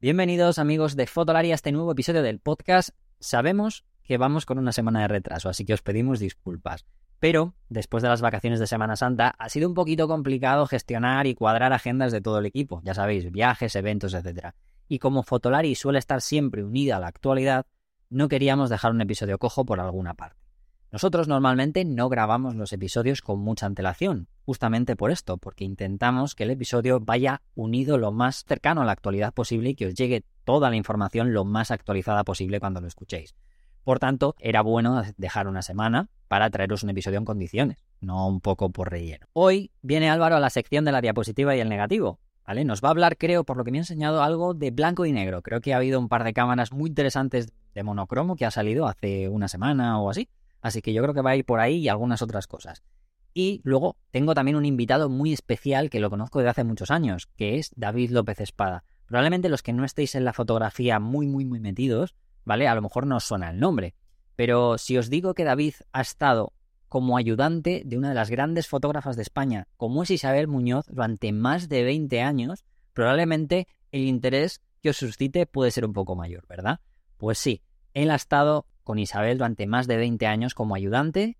Bienvenidos amigos de Fotolari a este nuevo episodio del podcast. Sabemos que vamos con una semana de retraso, así que os pedimos disculpas. Pero después de las vacaciones de Semana Santa ha sido un poquito complicado gestionar y cuadrar agendas de todo el equipo, ya sabéis, viajes, eventos, etc. Y como Fotolari suele estar siempre unida a la actualidad, no queríamos dejar un episodio cojo por alguna parte. Nosotros normalmente no grabamos los episodios con mucha antelación, justamente por esto, porque intentamos que el episodio vaya unido lo más cercano a la actualidad posible y que os llegue toda la información lo más actualizada posible cuando lo escuchéis. Por tanto, era bueno dejar una semana para traeros un episodio en condiciones, no un poco por relleno. Hoy viene Álvaro a la sección de la diapositiva y el negativo. ¿Vale? Nos va a hablar, creo, por lo que me ha enseñado, algo de blanco y negro. Creo que ha habido un par de cámaras muy interesantes de monocromo que ha salido hace una semana o así. Así que yo creo que va a ir por ahí y algunas otras cosas. Y luego tengo también un invitado muy especial que lo conozco desde hace muchos años, que es David López Espada. Probablemente los que no estéis en la fotografía muy, muy, muy metidos, ¿vale? A lo mejor no os suena el nombre. Pero si os digo que David ha estado como ayudante de una de las grandes fotógrafas de España, como es Isabel Muñoz, durante más de 20 años, probablemente el interés que os suscite puede ser un poco mayor, ¿verdad? Pues sí, él ha estado con Isabel durante más de 20 años como ayudante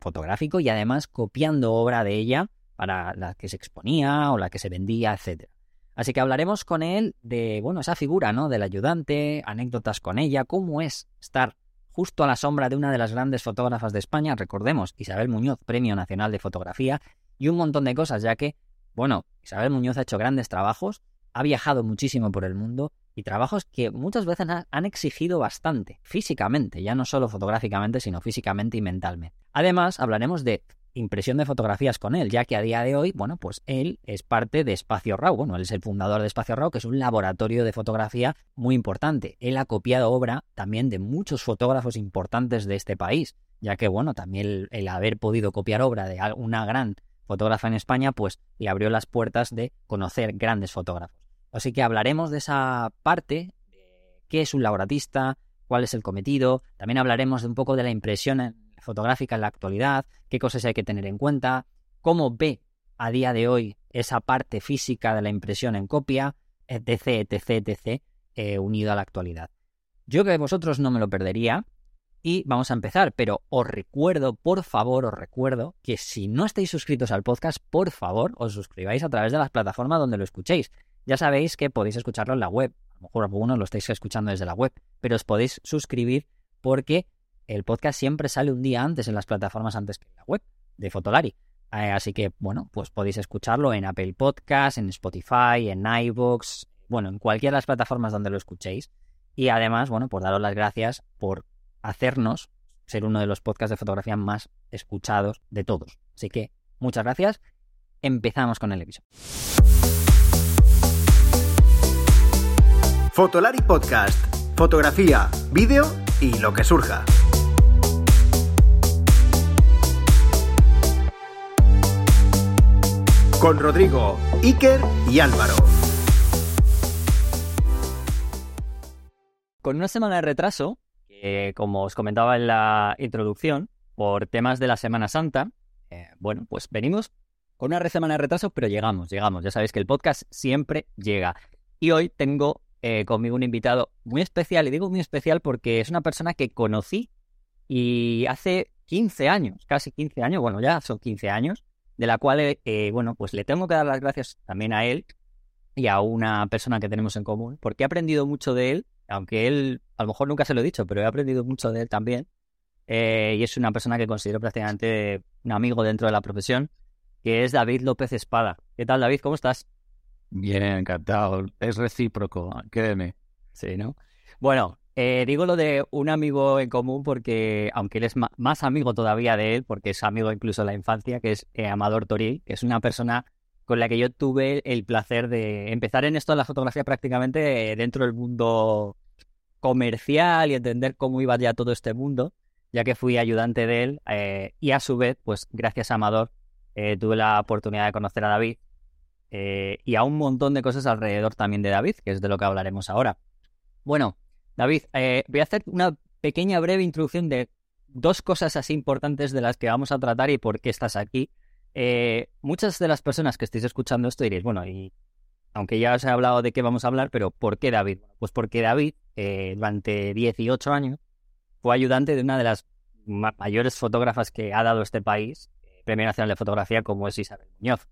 fotográfico y además copiando obra de ella para la que se exponía o la que se vendía, etc. Así que hablaremos con él de, bueno, esa figura, ¿no? Del ayudante, anécdotas con ella, cómo es estar justo a la sombra de una de las grandes fotógrafas de España, recordemos, Isabel Muñoz, Premio Nacional de Fotografía, y un montón de cosas, ya que, bueno, Isabel Muñoz ha hecho grandes trabajos, ha viajado muchísimo por el mundo y trabajos que muchas veces han exigido bastante, físicamente, ya no solo fotográficamente, sino físicamente y mentalmente. Además, hablaremos de impresión de fotografías con él, ya que a día de hoy, bueno, pues él es parte de Espacio RAW, bueno, él es el fundador de Espacio RAW, que es un laboratorio de fotografía muy importante. Él ha copiado obra también de muchos fotógrafos importantes de este país, ya que, bueno, también el, haber podido copiar obra de una gran fotógrafa en España, pues le abrió las puertas de conocer grandes fotógrafos. Así que hablaremos de esa parte, qué es un laboratista, cuál es el cometido, también hablaremos de un poco de la impresión fotográfica en la actualidad, qué cosas hay que tener en cuenta, cómo ve a día de hoy esa parte física de la impresión en copia, etc, etc, etc, eh, unido a la actualidad. Yo que vosotros no me lo perdería y vamos a empezar, pero os recuerdo, por favor, os recuerdo que si no estáis suscritos al podcast, por favor, os suscribáis a través de las plataformas donde lo escuchéis. Ya sabéis que podéis escucharlo en la web. A lo mejor algunos lo estáis escuchando desde la web, pero os podéis suscribir porque el podcast siempre sale un día antes en las plataformas antes que en la web de Fotolari. Eh, así que, bueno, pues podéis escucharlo en Apple Podcasts, en Spotify, en iVoox, bueno, en cualquiera de las plataformas donde lo escuchéis. Y además, bueno, por daros las gracias por hacernos ser uno de los podcasts de fotografía más escuchados de todos. Así que, muchas gracias. Empezamos con el episodio. Fotolari Podcast. Fotografía, vídeo y lo que surja. Con Rodrigo, Iker y Álvaro. Con una semana de retraso, como os comentaba en la introducción, por temas de la Semana Santa, eh, bueno, pues venimos con una semana de retraso, pero llegamos, llegamos. Ya sabéis que el podcast siempre llega. Y hoy tengo eh, conmigo un invitado muy especial, y digo muy especial porque es una persona que conocí y hace 15 años, casi 15 años, bueno, ya son 15 años, de la cual, eh, bueno, pues le tengo que dar las gracias también a él y a una persona que tenemos en común, porque he aprendido mucho de él, aunque él, a lo mejor nunca se lo he dicho, pero he aprendido mucho de él también, eh, y es una persona que considero prácticamente un amigo dentro de la profesión, que es David López Espada. ¿Qué tal, David? ¿Cómo estás? Bien, encantado. Es recíproco, créeme. Sí, ¿no? Bueno, eh, digo lo de un amigo en común porque, aunque él es más amigo todavía de él, porque es amigo incluso de la infancia, que es eh, Amador Toril, que es una persona con la que yo tuve el placer de empezar en esto de la fotografía prácticamente dentro del mundo comercial y entender cómo iba ya todo este mundo, ya que fui ayudante de él eh, y a su vez, pues gracias a Amador, tuve la oportunidad de conocer a David eh, y a un montón de cosas alrededor también de David, que es de lo que hablaremos ahora. Bueno, David, eh, voy a hacer una pequeña breve introducción de dos cosas así importantes de las que vamos a tratar y por qué estás aquí. Eh, muchas de las personas que estéis escuchando esto diréis, bueno, ¿y aunque ya os he hablado de qué vamos a hablar, pero ¿por qué David? Pues porque David, eh, durante 18 años, fue ayudante de una de las mayores fotógrafas que ha dado este país, eh, Premio Nacional de Fotografía, como es Isabel Muñoz.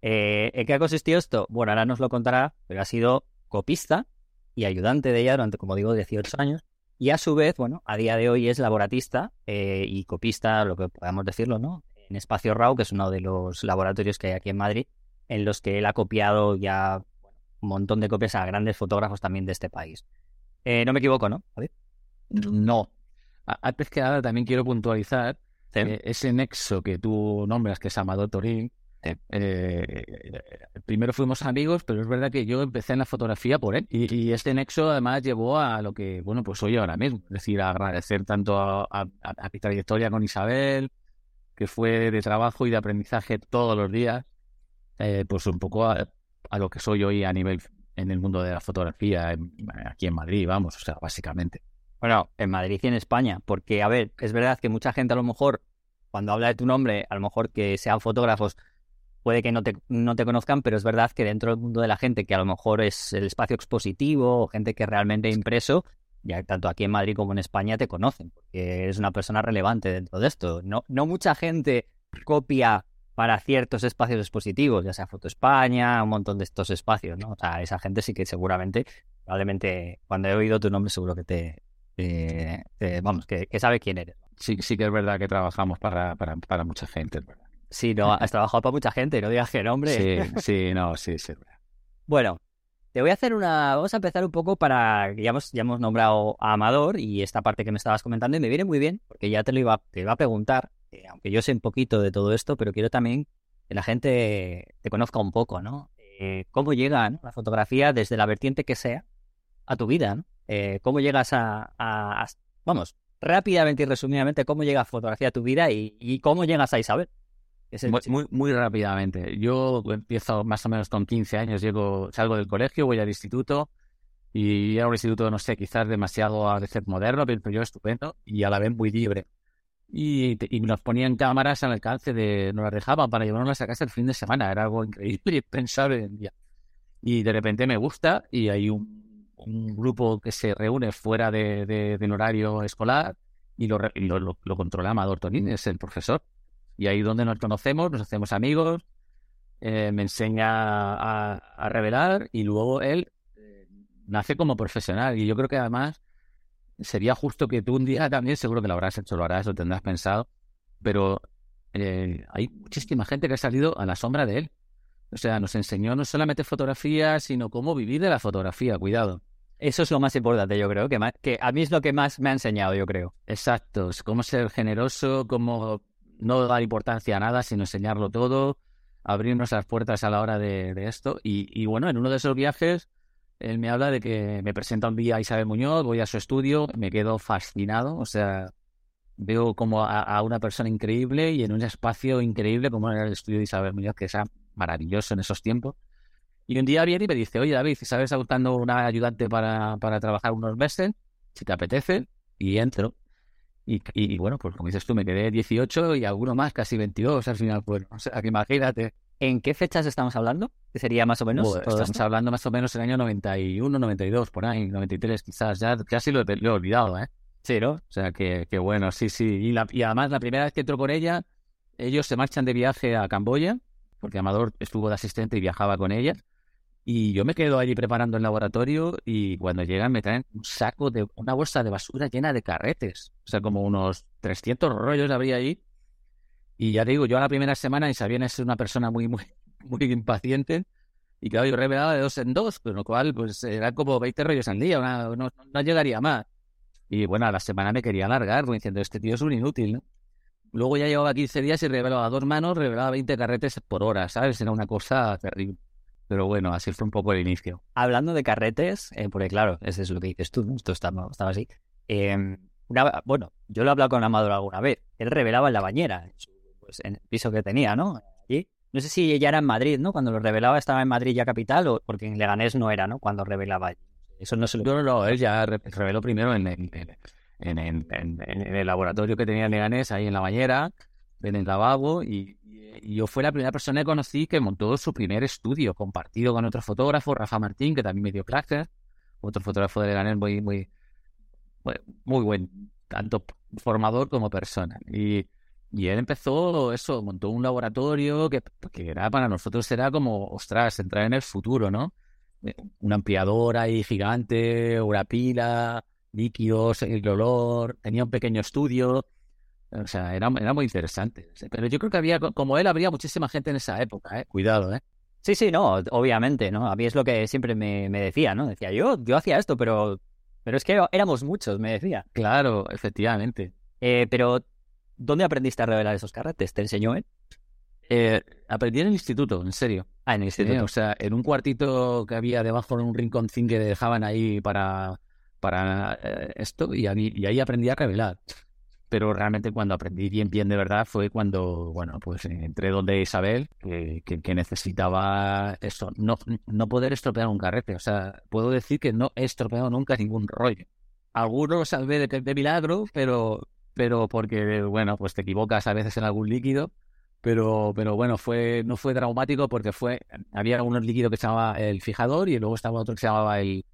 Eh, ¿En qué ha consistido esto? Bueno, ahora nos lo contará, pero ha sido copista y ayudante de ella durante, como digo, 18 años. Y a su vez, bueno, a día de hoy es laboratista y copista, lo que podamos decirlo, ¿no? En Espacio RAW, que es uno de los laboratorios que hay aquí en Madrid, en los que él ha copiado ya un montón de copias a grandes fotógrafos también de este país. no me equivoco, ¿no? No, antes que nada, también quiero puntualizar ese nexo que tú nombras, que es Amador Torín. Eh, primero fuimos amigos, pero es verdad que yo empecé en la fotografía por él. Y, este nexo además llevó a lo que, bueno, pues soy ahora mismo. Es decir, agradecer tanto a, mi trayectoria con Isabel, que fue de trabajo y de aprendizaje todos los días, eh, pues un poco a, lo que soy hoy a nivel en el mundo de la fotografía, aquí en Madrid, vamos, o sea, básicamente. Bueno, en Madrid y en España, porque, a ver, es verdad que mucha gente a lo mejor, cuando habla de tu nombre, a lo mejor que sean fotógrafos, puede que no te, no te conozcan, pero es verdad que dentro del mundo de la gente, que a lo mejor es el espacio expositivo o gente que realmente ha impreso, ya tanto aquí en Madrid como en España te conocen, porque eres una persona relevante dentro de esto. No, no mucha gente copia para ciertos espacios expositivos, ya sea Foto España, un montón de estos espacios, ¿no? O sea, esa gente sí que seguramente, probablemente, cuando he oído tu nombre, seguro que te, vamos, que, sabe quién eres. Sí, sí que es verdad que trabajamos para, para, mucha gente, Sí, no, has trabajado para mucha gente, no digas que nombre. Sí, sí, no, sí, sí. Bueno, te voy a hacer una. Vamos a empezar un poco para. Ya hemos, ya hemos nombrado a Amador y esta parte que me estabas comentando y me viene muy bien, porque ya te lo iba, te iba a preguntar, eh, aunque yo sé un poquito de todo esto, pero quiero también que la gente te conozca un poco, ¿no? ¿Cómo llega la fotografía desde la vertiente que sea a tu vida, ¿no? Eh, cómo llegas a, Vamos, rápidamente y resumidamente, cómo llega fotografía a tu vida y, cómo llegas a Isabel. Muy, muy, rápidamente. Yo empiezo más o menos con 15 años, llego, salgo del colegio, voy al instituto y era un instituto, no sé, quizás demasiado a veces moderno, pero yo estupendo y a la vez muy libre. Y, nos ponían cámaras al alcance de, nos las dejaban para llevarnos a casa el fin de semana, era algo increíble y pensable en día. Y de repente me gusta y hay un un grupo que se reúne fuera de, del horario escolar y lo, lo, controla Amador Tonín, es el profesor. Y ahí donde nos conocemos, nos hacemos amigos, eh, me enseña a, revelar y luego él eh, nace como profesional. Y yo creo que además sería justo que tú un día también, seguro que lo habrás hecho, lo harás, lo tendrás pensado, pero eh, hay muchísima gente que ha salido a la sombra de él. O sea, nos enseñó no solamente fotografía, sino cómo vivir de la fotografía, cuidado. Eso es lo más importante, yo creo, que, que a mí es lo que más me ha enseñado, yo creo. Exacto, cómo ser generoso, cómo no dar importancia a nada, sino enseñarlo todo, abrirnos las puertas a la hora de, esto. Y, bueno, en uno de esos viajes, él me habla de que me presenta un día a Isabel Muñoz, voy a su estudio, me quedo fascinado, o sea, veo como a, una persona increíble y en un espacio increíble como era el estudio de Isabel Muñoz, que era maravilloso en esos tiempos. Y un día viene y me dice, oye David, ¿sabes buscando una ayudante para, para trabajar unos meses? Si te apetece, y entro. Y, y, bueno, pues como dices tú, me quedé 18 y alguno más, casi 22 al final. Pues, o sea, que imagínate. ¿En qué fechas estamos hablando? ¿Qué sería más o menos? estamos hablando más o menos el año 91, 92, por ahí, 93 quizás. Ya casi lo, he olvidado, ¿eh? Sí, ¿no? O sea, que, que bueno, sí, sí. Y, la, y además, la primera vez que entro con ella, ellos se marchan de viaje a Camboya, porque Amador estuvo de asistente y viajaba con ella. Y yo me quedo allí preparando el laboratorio y cuando llegan me traen un saco de una bolsa de basura llena de carretes. O sea, como unos 300 rollos habría ahí. Y ya te digo, yo a la primera semana Isabel es una persona muy, muy, muy impaciente. Y claro, yo revelaba de dos en dos, con lo cual, pues eran como 20 rollos al día, no, no, llegaría más. Y bueno, a la semana me quería alargar, diciendo, este tío es un inútil, ¿no? Luego ya llevaba 15 días y revelaba dos manos, revelaba 20 carretes por hora, ¿sabes? Era una cosa terrible. Pero bueno, así fue un poco el inicio. Hablando de carretes, eh, porque claro, eso es lo que dices tú, esto estaba, estaba así. Em, bueno, yo lo he hablado con Amador alguna vez. Él revelaba en la bañera, pues, en, el piso que tenía, ¿no? Allí. No sé si ya era en Madrid, ¿no? Cuando lo revelaba estaba en Madrid ya capital, o porque en Leganés no era, ¿no? Cuando revelaba. Eso no se lo... No, no, él ya reveló primero en, en, el laboratorio que tenía en Leganés, ahí en la bañera en el lavabo y, yo fue la primera persona que conocí que montó su primer estudio compartido con otro fotógrafo, Rafa Martín, que también me dio clases, otro fotógrafo de Leganés muy, muy, muy buen, tanto formador como persona. Y, y él empezó eso, montó un laboratorio que, que era para nosotros era como, ostras, entrar en el futuro, ¿no? Eh, una ampliadora ahí gigante, una pila, líquidos, el olor, tenía un pequeño estudio o sea, era, era muy interesante. Pero yo creo que había, como él, habría muchísima gente en esa época, ¿eh? Cuidado, ¿eh? Sí, sí, no, obviamente, ¿no? A mí es lo que siempre me, decía, ¿no? Decía, yo, yo hacía esto, pero, pero es que éramos muchos, me decía. Claro, efectivamente. Eh, pero, ¿dónde aprendiste a revelar esos carretes? ¿Te enseñó él? Eh, aprendí en el instituto, en serio. Ah, en el instituto. o sea, en un cuartito que había debajo en un rinconcín que dejaban ahí para, para eh, esto, y ahí, y ahí aprendí a revelar pero realmente cuando aprendí bien, bien de verdad fue cuando, bueno, pues entré donde Isabel, que, que, necesitaba eso, no, no poder estropear un carrete. O sea, puedo decir que no he estropeado nunca ningún rollo. Algunos salvé de, de milagro, pero, pero porque, bueno, pues te equivocas a veces en algún líquido. Pero, pero bueno, fue, no fue traumático porque fue, había un líquido que se llamaba el fijador y luego estaba otro que se llamaba el,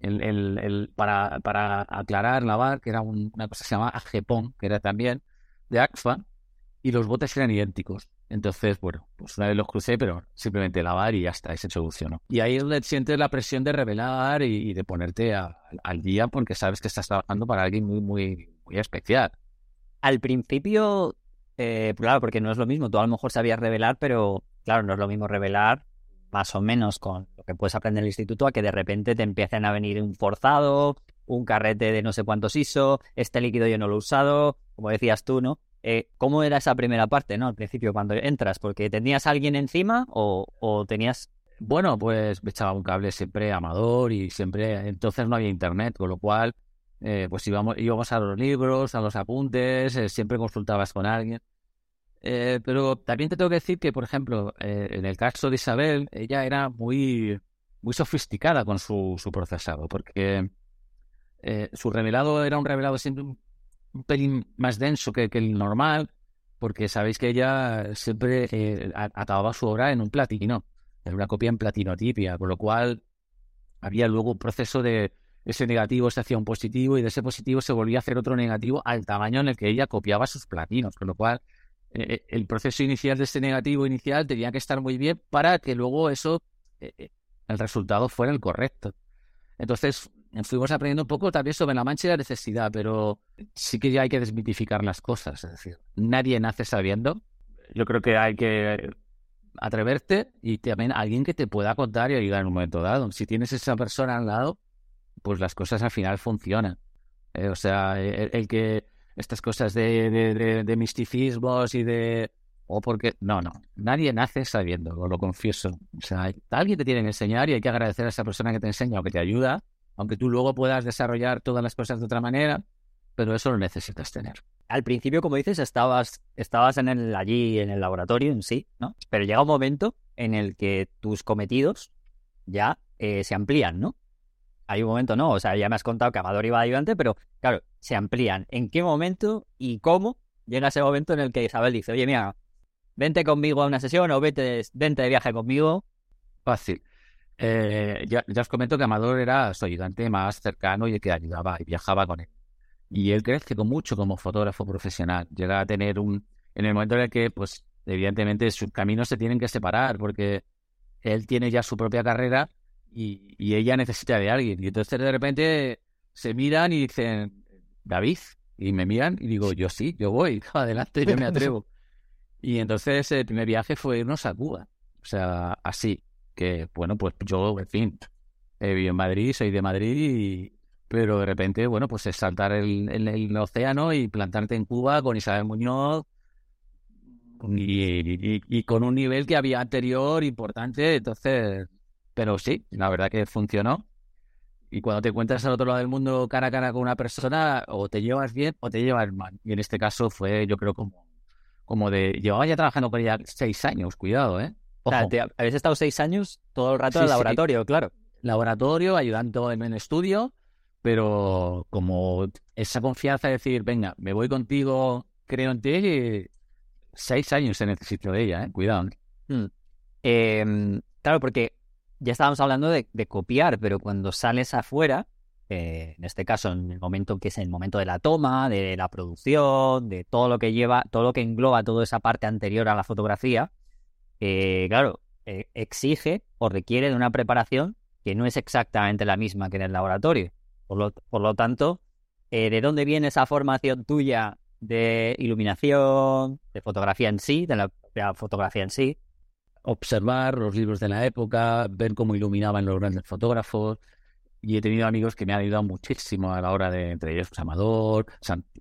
el, el, el, para, para aclarar, lavar, que era una cosa que se llama Agepón, que era también de ACFA, y los botes eran idénticos. Entonces, bueno, pues una vez los crucé, pero simplemente lavar y ya está, y se solucionó. Y ahí es donde sientes la presión de revelar y, de ponerte al día porque sabes que estás trabajando para alguien muy, muy, muy especial. Al principio, eh, claro, porque no es lo mismo, tú a lo mejor sabías revelar, pero claro, no es lo mismo revelar más o menos con lo que puedes aprender en el instituto a que de repente te empiecen a venir un forzado, un carrete de no sé cuántos ISO, este líquido yo no lo he usado, como decías tú, ¿no? Eh, ¿Cómo era esa primera parte, ¿no? Al principio, cuando entras, porque tenías alguien encima o, o tenías... Bueno, pues me echaba un cable siempre amador y siempre, entonces no había internet, con lo cual, eh, pues íbamos, íbamos a los libros, a los apuntes, eh, siempre consultabas con alguien. Eh, pero también te tengo que decir que, por ejemplo, eh, en el caso de Isabel, ella era muy, muy sofisticada con su, su procesado, porque eh, su revelado era un revelado siempre un, pelín más denso que, el normal, porque sabéis que ella siempre acababa su obra en un platino, en una copia en platino tipia, con lo cual había luego un proceso de ese negativo se hacía un positivo y de ese positivo se volvía a hacer otro negativo al tamaño en el que ella copiaba sus platinos, con lo cual eh, eh, el proceso inicial de este negativo inicial tenía que estar muy bien para que luego eso, eh, el resultado fuera el correcto. Entonces, fuimos aprendiendo un poco también sobre la mancha y la necesidad, pero sí que ya hay que desmitificar las cosas. Es decir, nadie nace sabiendo. Yo creo que hay que atreverte y también alguien que te pueda contar y ayudar en un momento dado. Si tienes esa persona al lado, pues las cosas al final funcionan. o sea, el que estas cosas de, de, misticismos y de... O porque... No, no. Nadie nace sabiendo, lo confieso. O sea, alguien te tiene que enseñar y hay que agradecer a esa persona que te enseña o que te ayuda, aunque tú luego puedas desarrollar todas las cosas de otra manera, pero eso lo necesitas tener. Al principio, como dices, estabas, estabas en el, allí en el laboratorio en sí, ¿no? Pero llega un momento en el que tus cometidos ya eh, se amplían, ¿no? hay un momento, no, o sea, ya me has contado que Amador iba ayudante, pero claro, se amplían. ¿En qué momento y cómo llega ese momento en el que Isabel dice, oye, mira, vente conmigo a una sesión o vete, vente de viaje conmigo? Fácil. Eh, ya, os comento que Amador era su ayudante más cercano y el que ayudaba y viajaba con él. Y él crece mucho como fotógrafo profesional. Llega a tener un... En el momento en el que, pues, evidentemente sus caminos se tienen que separar porque él tiene ya su propia carrera y, ella necesita de alguien. Y entonces de repente se miran y dicen, David, y me miran y digo, yo sí, yo voy, adelante, yo me atrevo. y entonces el primer viaje fue irnos a Cuba. O sea, así, que bueno, pues yo, en fin, he vivido en Madrid, soy de Madrid, pero de repente, bueno, pues es saltar el, el, océano y plantarte en Cuba con Isabel Muñoz y, y, con un nivel que había anterior importante, entonces pero sí, la verdad que funcionó. Y cuando te encuentras al otro lado del mundo cara a cara con una persona, o te llevas bien o te llevas mal. Y en este caso fue, yo creo, como, como de. Llevaba ya trabajando con ella seis años, cuidado, ¿eh? O sea, habéis estado seis años todo el rato en el laboratorio, claro. Laboratorio, ayudando en el estudio, pero como esa confianza de decir, venga, me voy contigo, creo en ti, seis años se necesitó de ella, ¿eh? Cuidado. Mm. Em, claro, porque ya estábamos hablando de, copiar, pero cuando sales afuera, eh, en este caso, en el momento que es el momento de la toma, de la producción, de todo lo que lleva, todo lo que engloba toda esa parte anterior a la fotografía, eh, claro, eh, exige o requiere de una preparación que no es exactamente la misma que en el laboratorio. Por lo tanto, ¿de dónde viene esa formación tuya de iluminación, de fotografía en sí, de la fotografía en sí? Observar los libros de la época, ver cómo iluminaban los grandes fotógrafos, y he tenido amigos que me han ayudado muchísimo a la hora de, entre ellos, pues, Amador,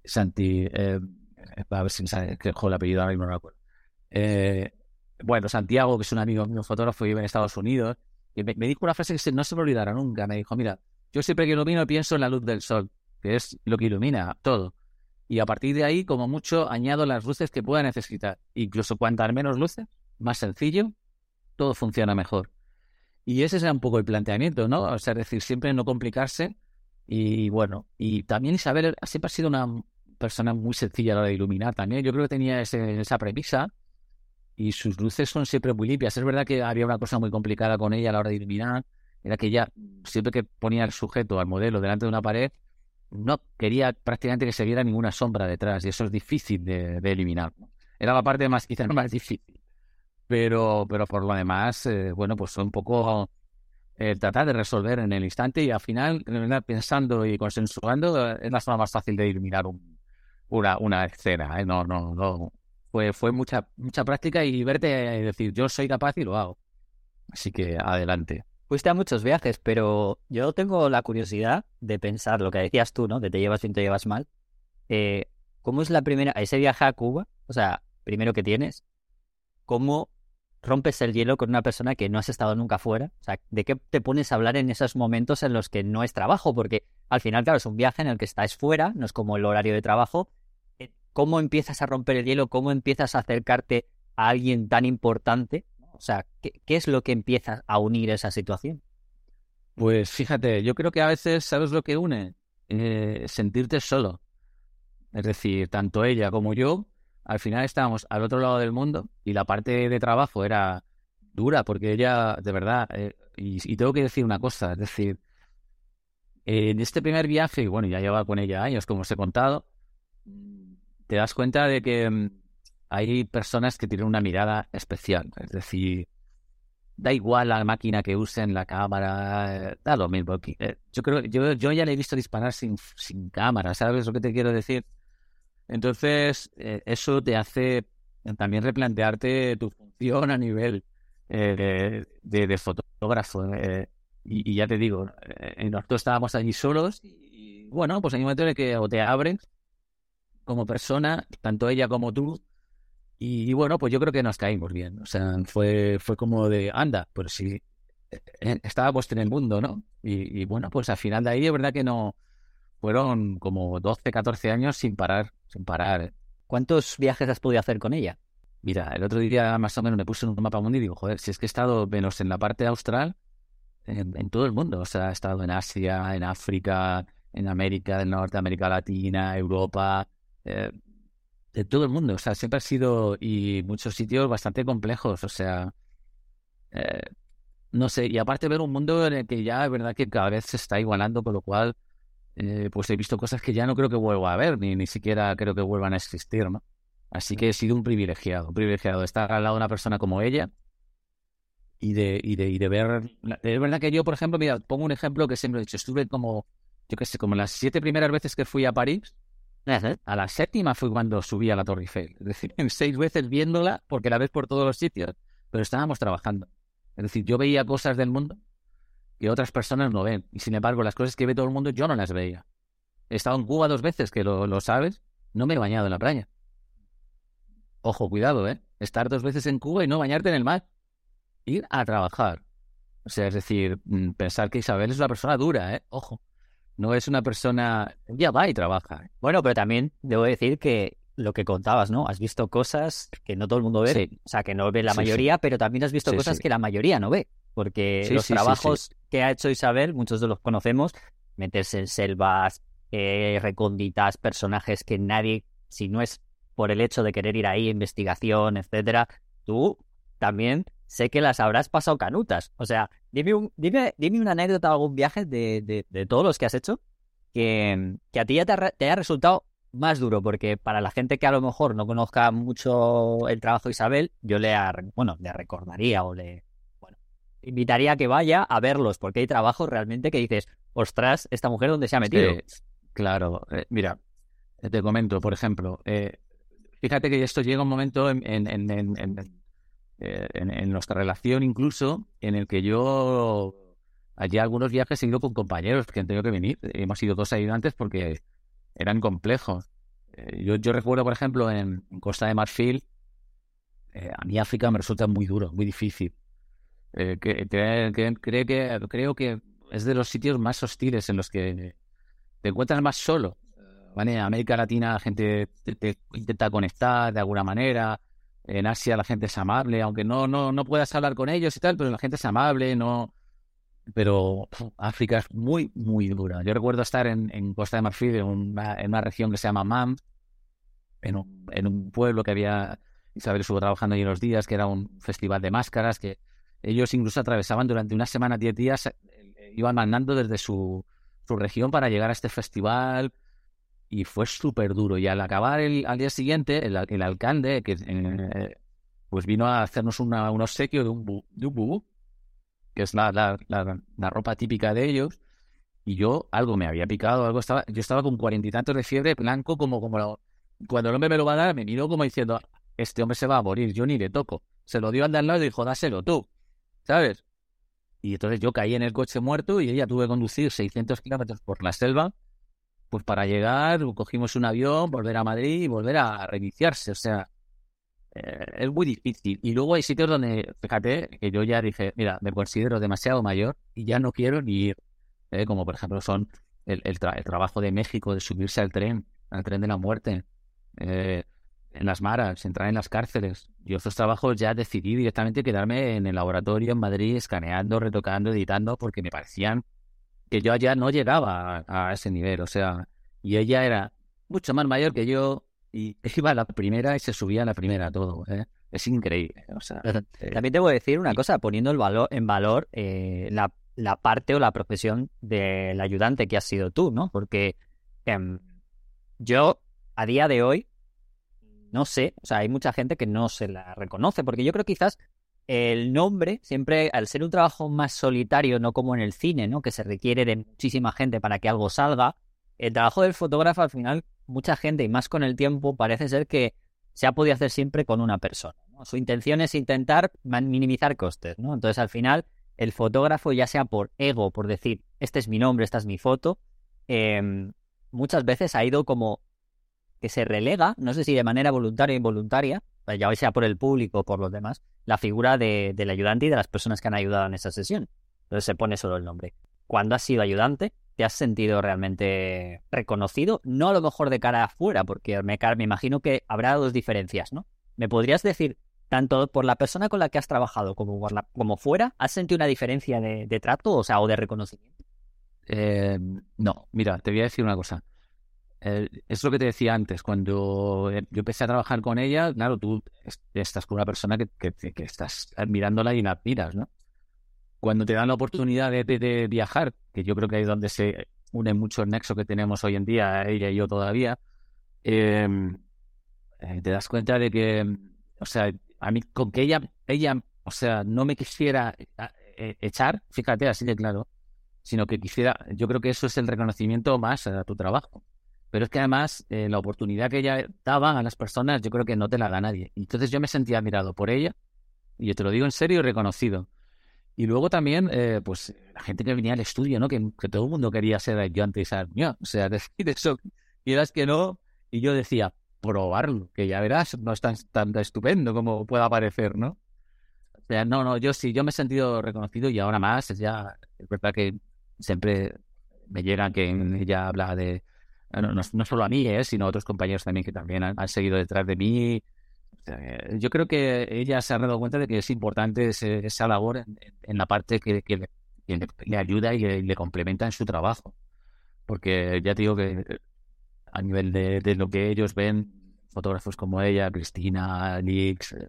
Santi, eh, a ver si me sale el apellido ahora mismo no lo acuerdo. Eh, bueno, Santiago, que es un amigo mío, fotógrafo, vive en Estados Unidos, y me, dijo una frase que no se me olvidará nunca. Me dijo, mira, yo siempre que ilumino pienso en la luz del sol, que es lo que ilumina todo. Y a partir de ahí, como mucho, añado las luces que pueda necesitar. Incluso cuantas menos luces, más sencillo, todo funciona mejor. Y ese es un poco el planteamiento, ¿no? O sea, es decir, siempre no complicarse. Y bueno, y también Isabel siempre ha sido una persona muy sencilla a la hora de iluminar también. Yo creo que tenía esa premisa y sus luces son siempre muy limpias. Es verdad que había una cosa muy complicada con ella a la hora de iluminar, era que ella, siempre que ponía el sujeto al modelo delante de una pared, no quería prácticamente que se viera ninguna sombra detrás y eso es difícil de, eliminar. Era la parte más quizás más difícil pero, pero por lo demás, eh, bueno, pues un poco eh, tratar de resolver en el instante y al final, pensando y consensuando, eh, es la forma más fácil de iluminar una, una escena. No, no, no. Fue, fue mucha, mucha práctica y verte y decir, yo soy capaz y lo hago. Así que adelante. Fuiste a muchos viajes, pero yo tengo la curiosidad de pensar lo que decías tú, ¿no? De te llevas bien, te llevas mal. ¿Cómo es la primera, ese viaje a Cuba? O sea, primero que tienes, ¿cómo rompes el hielo con una persona que no has estado nunca fuera? O sea, ¿de qué te pones a hablar en esos momentos en los que no es trabajo? Porque al final, claro, es un viaje en el que estás fuera, no es como el horario de trabajo. Eh, ¿Cómo empiezas a romper el hielo? ¿Cómo empiezas a acercarte a alguien tan importante? O sea, ¿qué, es lo que empieza a unir esa situación? Pues fíjate, yo creo que a veces, ¿sabes lo que une? Eh, sentirte solo. Es decir, tanto ella como yo al final estábamos al otro lado del mundo y la parte de trabajo era dura porque ella, de verdad, eh, y, tengo que decir una cosa, es decir, en este primer viaje, bueno, ya lleva con ella años, como os he contado, te das cuenta de que mm, hay personas que tienen una mirada especial, es decir, da igual la máquina que usen, la cámara, eh, da lo mismo. Eh, yo creo, yo, yo ya le he visto disparar sin, sin cámara, ¿sabes lo que te quiero decir? Entonces, eh, eso te hace también replantearte tu función a nivel eh, de, fotógrafo. Eh, y, ya te digo, nosotros estábamos allí solos y, bueno, pues hay momento en que te abres como persona, tanto ella como tú, y, bueno, pues yo creo que nos caímos bien. O sea, fue, fue como de, anda, pues sí, estábamos en el mundo, ¿no? Y, y bueno, pues al final de ahí es verdad que no, fueron como 12, 14 años sin parar, sin parar. ¿eh? ¿Cuántos viajes has podido hacer con ella? Mira, el otro día más o menos me puse en un mapa mundo y digo, joder, si es que he estado menos en la parte austral, en, todo el mundo. O sea, he estado en Asia, en África, en América del Norte, América Latina, Europa, eh, de todo el mundo. O sea, siempre ha sido, y muchos sitios bastante complejos. O sea, eh, no sé, y aparte ver un mundo en el que ya es verdad que cada vez se está igualando, con lo cual eh, pues he visto cosas que ya no creo que vuelva a ver, ni, ni siquiera creo que vuelvan a existir, ¿no? Así que he sido un privilegiado, un privilegiado de estar al lado de una persona como ella y de, y de, y de ver... Es verdad que yo, por ejemplo, mira, pongo un ejemplo que siempre he dicho, estuve como, yo qué sé, como las siete primeras veces que fui a París, a la séptima fue cuando subí a la Torre Eiffel. Es decir, en seis veces viéndola, porque la ves por todos los sitios, pero estábamos trabajando. Es decir, yo veía cosas del mundo que otras personas no ven. Y sin embargo, las cosas que ve todo el mundo yo no las veía. He estado en Cuba dos veces, que lo, sabes, no me he bañado en la playa. Ojo, cuidado, ¿eh? Estar dos veces en Cuba y no bañarte en el mar. Ir a trabajar. O sea, es decir, mm, pensar que Isabel es una persona dura, ¿eh? Ojo. No es una persona... Ya va y trabaja. Bueno, pero también debo decir que lo que contabas, ¿no? Has visto cosas que no todo el mundo ve. O sea, que no ve la mayoría, pero también has visto cosas que la mayoría no ve porque los trabajos que ha hecho Isabel, muchos de los conocemos, meterse en selvas eh, recónditas, personajes que nadie, si no es por el hecho de querer ir ahí, investigación, etcétera, tú también sé que las habrás pasado canutas. O sea, dime, un, dime, dime una anécdota de algún viaje de, de, todos los que has hecho que, que a ti ya te, te, haya resultado más duro, porque para la gente que a lo mejor no conozca mucho el trabajo de Isabel, yo le, bueno, le recordaría o le invitaría a que vaya a verlos, porque hay trabajos realmente que dices, ostras, esta mujer dónde se ha metido. claro, eh, mira, te comento, por ejemplo, eh, fíjate que esto llega un momento en, en, en, eh, en, nuestra relación incluso en el que yo allí algunos viajes he ido con compañeros que han tenido que venir. Hemos sido dos ayudantes porque eran complejos. Eh, yo, yo, recuerdo, por ejemplo, en, Costa de Marfil, eh, a mí África me resulta muy duro, muy difícil. Que, que, que, creo que es de los sitios más hostiles en los que te encuentras más solo. ¿vale? En América Latina la gente te intenta conectar de alguna manera, en Asia la gente es amable, aunque no, no, no puedas hablar con ellos y tal, pero la gente es amable, no. Pero África es muy, muy dura. Yo recuerdo estar en, en Costa de Marfil, en una, en una, región que se llama MAM, en un, en un pueblo que había. Isabel estuvo trabajando allí unos días, que era un festival de máscaras, que ellos incluso atravesaban durante una semana, diez días, eh, iban mandando desde su, su región para llegar a este festival y fue súper duro. Y al acabar el, al día siguiente, el, el alcalde, que eh, pues vino a hacernos una, un obsequio de un, bu, de un bubú, que es la, la, la, ropa típica de ellos, y yo algo me había picado, algo estaba, yo estaba con cuarenta y tantos de fiebre, blanco, como, como cuando el hombre me lo va a dar, me miró como diciendo, este hombre se va a morir, yo ni le toco. Se lo dio al de al lado y dijo, dáselo tú, ¿sabes? Y entonces yo caí en el coche muerto y ella tuve que conducir 600 kilómetros por la selva pues para llegar cogimos un avión, volver a Madrid y volver a reiniciarse. O sea, eh, es muy difícil. Y luego hay sitios donde, fíjate, que yo ya dije, mira, me considero demasiado mayor y ya no quiero ni ir. ¿eh? como por ejemplo son el, el, trabajo de México, de subirse al tren, al tren de la muerte, eh, en las maras, entrar en las cárceles. Yo estos trabajos ya decidí directamente quedarme en el laboratorio en Madrid, escaneando, retocando, editando, porque me parecían que yo allá no llegaba a, ese nivel, o sea, y ella era mucho más mayor que yo y iba a la primera y se subía a la primera todo, ¿eh? Es increíble, o sea... Eh, También te voy a decir una cosa, poniendo el valor, en valor eh, la, la, parte o la profesión del ayudante que has sido tú, ¿no? Porque em, yo, a día de hoy, no sé, o sea, hay mucha gente que no se la reconoce, porque yo creo que quizás el nombre, siempre al ser un trabajo más solitario, no como en el cine, ¿no? Que se requiere de muchísima gente para que algo salga, el trabajo del fotógrafo al final, mucha gente, y más con el tiempo, parece ser que se ha podido hacer siempre con una persona. Su intención es intentar minimizar costes, ¿no? Entonces al final, el fotógrafo, ya sea por ego, por decir, este es mi nombre, esta es mi foto, em, muchas veces ha ido como que se relega, no sé si de manera voluntaria o involuntaria, ya sea por el público o por los demás, la figura de, del ayudante y de las personas que han ayudado en esa sesión. Entonces se pone solo el nombre. Cuando has sido ayudante, ¿te has sentido realmente reconocido? No a lo mejor de cara afuera, porque me, me imagino que habrá dos diferencias, ¿no? ¿Me podrías decir, tanto por la persona con la que has trabajado como, como fuera, ¿has sentido una diferencia de, trato o, sea, o de reconocimiento? Eh, no, mira, te voy a decir una cosa. Eh, es lo que te decía antes, cuando eh, yo empecé a trabajar con ella, claro, tú estás con una persona que, que, estás mirándola y la admiras, ¿no? Cuando te dan la oportunidad de, viajar, que yo creo que es donde se une mucho el nexo que tenemos hoy en día, ella y yo todavía, em, eh, te das cuenta de que, o sea, a mí con que ella, ella, o sea, no me quisiera echar, fíjate, así de claro, sino que quisiera, yo creo que eso es el reconocimiento más a tu trabajo. Pero es que además eh, la oportunidad que ella daba a las personas, yo creo que no te la da nadie. Entonces yo me sentía admirado por ella, y yo te lo digo en serio y reconocido. Y luego también, eh, pues, la gente que venía al estudio, ¿no? Que, todo el mundo quería ser yo antes, o sea, decir eso, quieras que no, y yo decía, probarlo, que ya verás, no es tan, tan estupendo como pueda parecer, ¿no? O sea, no, no, yo sí, yo me he sentido reconocido y ahora más, es ya, es verdad que siempre me llega que ella habla de, no, no, solo a mí, eh, sino a otros compañeros también que también han, seguido detrás de mí. yo creo que ella se ha dado cuenta de que es importante esa labor en, la parte que, le, ayuda y le, complementa en su trabajo. Porque ya te digo que a nivel de, lo que ellos ven, fotógrafos como ella, Cristina, Nix, eh,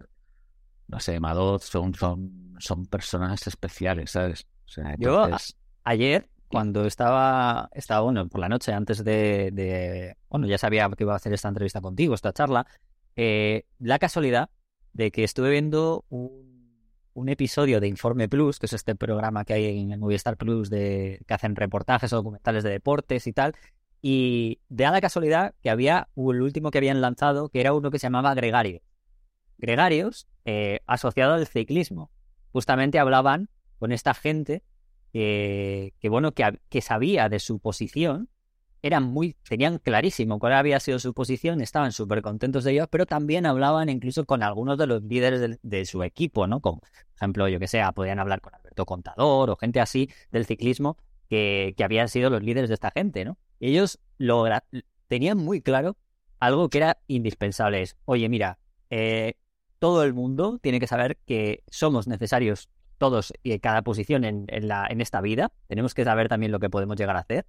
no sé, Madot, son, son, son personas especiales, ¿sabes? O sea, Yo ayer, cuando estaba, estaba, bueno, por la noche antes de, de- bueno, ya sabía que iba a hacer esta entrevista contigo, esta charla, eh, la casualidad de que estuve viendo un, episodio de Informe Plus, que es este programa que hay en el Movistar Plus de, que hacen reportajes o documentales de deportes y tal, y da la casualidad que había el último que habían lanzado, que era uno que se llamaba Gregario. Gregarios, eh, asociado al ciclismo. Justamente hablaban con esta gente que, bueno, que, que sabía de su posición, eran muy, tenían clarísimo cuál había sido su posición, estaban súper contentos de ello, pero también hablaban incluso con algunos de los líderes de, su equipo, ¿no? Como, por ejemplo, yo que sé, podían hablar con Alberto Contador o gente así del ciclismo que, habían sido los líderes de esta gente, ¿no? Ellos tenían muy claro algo que era indispensable, es, oye, mira, eh, todo el mundo tiene que saber que somos necesarios todos y cada posición en, en la, en esta vida. Tenemos que saber también lo que podemos llegar a hacer,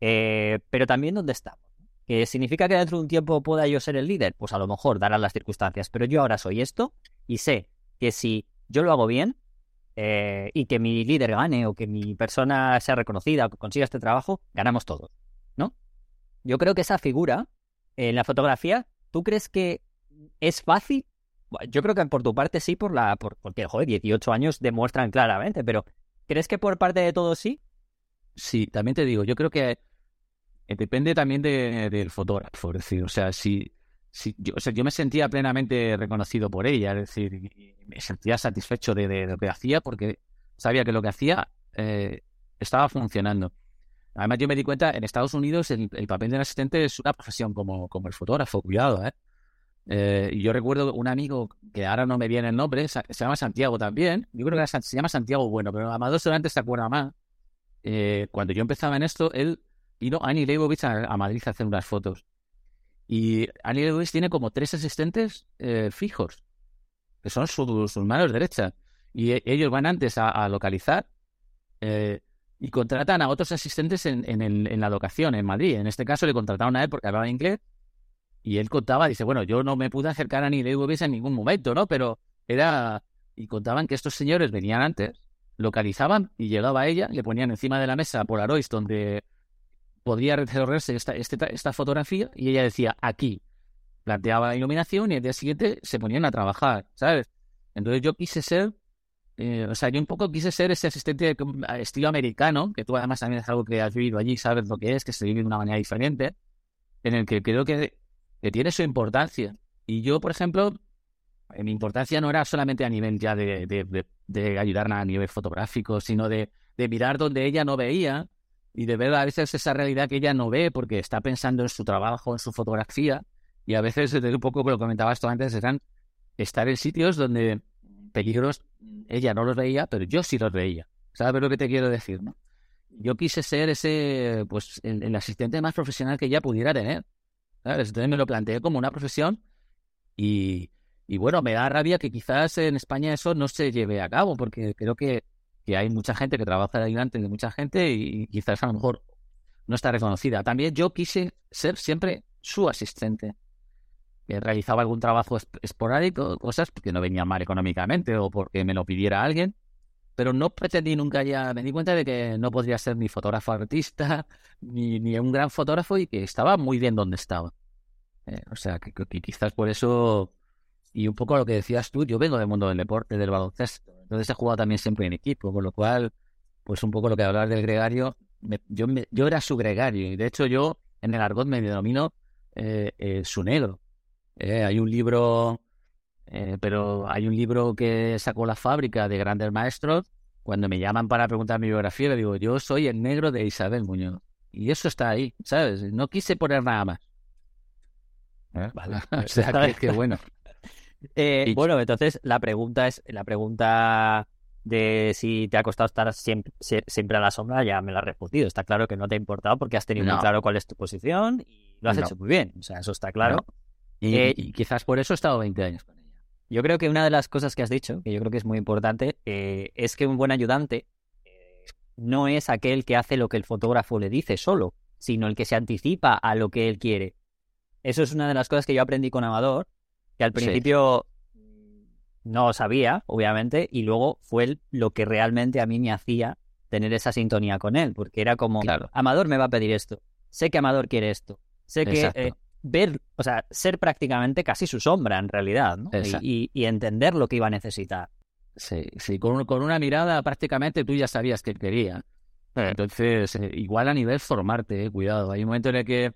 eh, pero también dónde estamos. ¿Que significa que dentro de un tiempo pueda yo ser el líder? Pues a lo mejor darán las circunstancias, pero yo ahora soy esto y sé que si yo lo hago bien eh, y que mi líder gane o que mi persona sea reconocida o que consiga este trabajo, ganamos todos, ¿no? Yo creo que esa figura en la fotografía, ¿tú crees que es fácil? Yo creo que por tu parte sí, por la, por, porque, joder, 18 años demuestran claramente, pero ¿crees que por parte de todos sí? Sí, también te digo, yo creo que eh, depende también de- del fotógrafo, es decir, o sea, si, si yo, o sea, yo me sentía plenamente reconocido por ella, es decir, me sentía satisfecho de, de lo que hacía porque sabía que lo que hacía eh, estaba funcionando. Además, yo me di cuenta, en Estados Unidos el, el papel del asistente es una profesión como, como el fotógrafo, cuidado, ¿eh? Eh, yo recuerdo un amigo que ahora no me viene el nombre, se, se llama Santiago también, yo creo que era se llama Santiago Bueno, pero Amador se acuerda más eh, cuando yo empezaba en esto, él vino a Annie Leibovitz a, a Madrid a hacer unas fotos. Y Annie Leibovitz tiene como tres asistentes eh, fijos, que son su- sus manos derechas. Y e- ellos van antes a, a localizar y contratan a otros asistentes en, en, el- en la locación, en Madrid. En este caso le contrataron a él porque hablaba inglés. Y él contaba, dice, bueno, yo no me pude acercar a Annie Leibovitz en ningún momento, ¿no? Pero era... Y contaban que estos señores venían antes localizaban y llegaba ella, le ponían encima de la mesa Polaroids donde podría recorrerse esta, este- esta fotografía y ella decía aquí, planteaba la iluminación y el día siguiente se ponían a trabajar, ¿sabes? Entonces yo quise ser, eh, o sea, yo un poco quise ser ese asistente a estilo americano, que tú además también es algo que has vivido allí, sabes lo que es, que se vive de una manera diferente, en el que creo que, que tiene su importancia. Y yo, por ejemplo, eh, mi importancia no era solamente a nivel ya de, de, de, de ayudarla a nivel fotográfico, sino de, de mirar donde ella no veía y de ver a veces esa realidad que ella no ve porque está pensando en su trabajo, en su fotografía. Y a veces, desde un poco lo comentabas tú antes, eran estar en sitios donde peligros ella no los veía, pero yo sí los veía. ¿Sabes lo que te quiero decir? ¿no? Yo quise ser ese, pues, el, el asistente más profesional que ella pudiera tener. Entonces me lo planteé como una profesión y, bueno, me da rabia que quizás en España eso no se lleve a cabo, porque creo que, hay mucha gente que trabaja ayudante de mucha gente y quizás a lo mejor no está reconocida. También yo quise ser siempre su asistente, que realizaba algún trabajo esp- esporádico, cosas que no venían mal económicamente o porque me lo pidiera alguien, pero no pretendí nunca ya, me di cuenta de que no podría ser ni fotógrafo artista, ni, ni un gran fotógrafo y que estaba muy bien donde estaba. Eh, o sea, que, quizás por eso y un poco lo que decías tú, yo vengo del mundo del deporte, del baloncesto. Entonces he jugado también siempre en equipo, con lo cual, pues un poco lo que hablabas del gregario, yo, yo era su gregario. Y de hecho yo en el argot me denomino eh, eh, su negro. Hay un libro, eh, pero hay un libro que sacó la fábrica de grandes maestros. Cuando me llaman para preguntar mi biografía, le digo, yo soy el negro de Isabel Muñoz. Y eso está ahí, ¿sabes? No quise poner nada más. ¿Eh? Vale. o sea, que, que bueno. Eh, bueno, entonces la pregunta es, la pregunta de si te ha costado estar siempre, sie- siempre a la sombra, ya me la has respondido. Está claro que no te ha importado porque has tenido muy claro cuál es tu posición y lo has No. hecho muy bien. O sea, eso está claro. No. Y, Eh, y quizás por eso he estado 20 años. Yo creo que una de las cosas que has dicho, que yo creo que es muy importante, eh, es que un buen ayudante eh, no es aquel que hace lo que el fotógrafo le dice solo, sino el que se anticipa a lo que él quiere. eso es una de las cosas que yo aprendí con Amador, que al principio no sabía, obviamente, y luego fue lo que realmente a mí me hacía tener esa sintonía con él, porque era como, Amador me va a pedir esto, sé que Amador quiere esto, sé que eh, ver, o sea, ser prácticamente casi su sombra en realidad, ¿no? Y, entender lo que iba a necesitar. Sí, sí, con, con, una mirada prácticamente tú ya sabías que quería. Entonces, eh, igual a nivel formarte, eh, cuidado, hay un momento en el que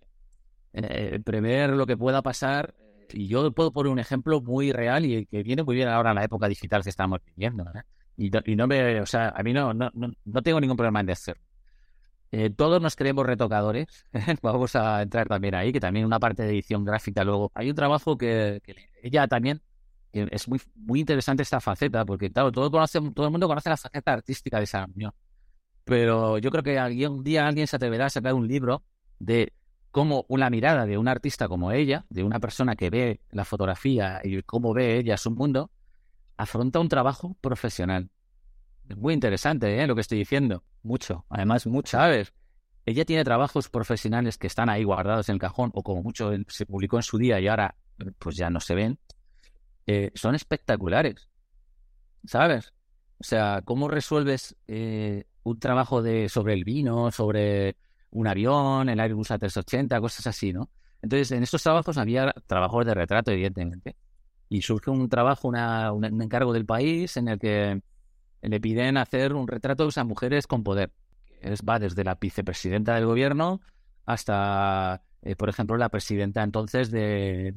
prever lo que pueda pasar y yo puedo poner un ejemplo muy real y que viene muy bien ahora en la época digital que estamos viviendo. ¿eh? Y, no me, o sea, a mí no, no, no, tengo ningún problema en decirlo. Eh, todos nos creemos retocadores. Vamos a entrar también ahí, que también una parte de edición gráfica luego. Hay un trabajo que, ella también es muy, muy interesante esta faceta, porque claro, todo, conoce, todo el mundo conoce la faceta artística de esa unión. Pero yo creo que algún día alguien se atreverá a sacar un libro de cómo una mirada de un artista como ella, de una persona que ve la fotografía y cómo ve ella su mundo, afronta un trabajo profesional. Es muy interesante, ¿eh? Lo que estoy diciendo. Mucho, además mucho. ¿Sabes? Ella tiene trabajos profesionales que están ahí guardados en el cajón o como mucho se publicó en su día y ahora pues ya no se ven. Eh, son espectaculares. ¿Sabes? O sea, ¿cómo resuelves eh, un trabajo de sobre el vino, sobre un avión, el Airbus A380, cosas así, ¿no? Entonces, en estos trabajos había trabajos de retrato, evidentemente. Y surge un trabajo, una, un encargo del país en el que le piden hacer un retrato de esas mujeres con poder. Es, va desde la vicepresidenta del gobierno hasta, eh, por ejemplo, la presidenta entonces de,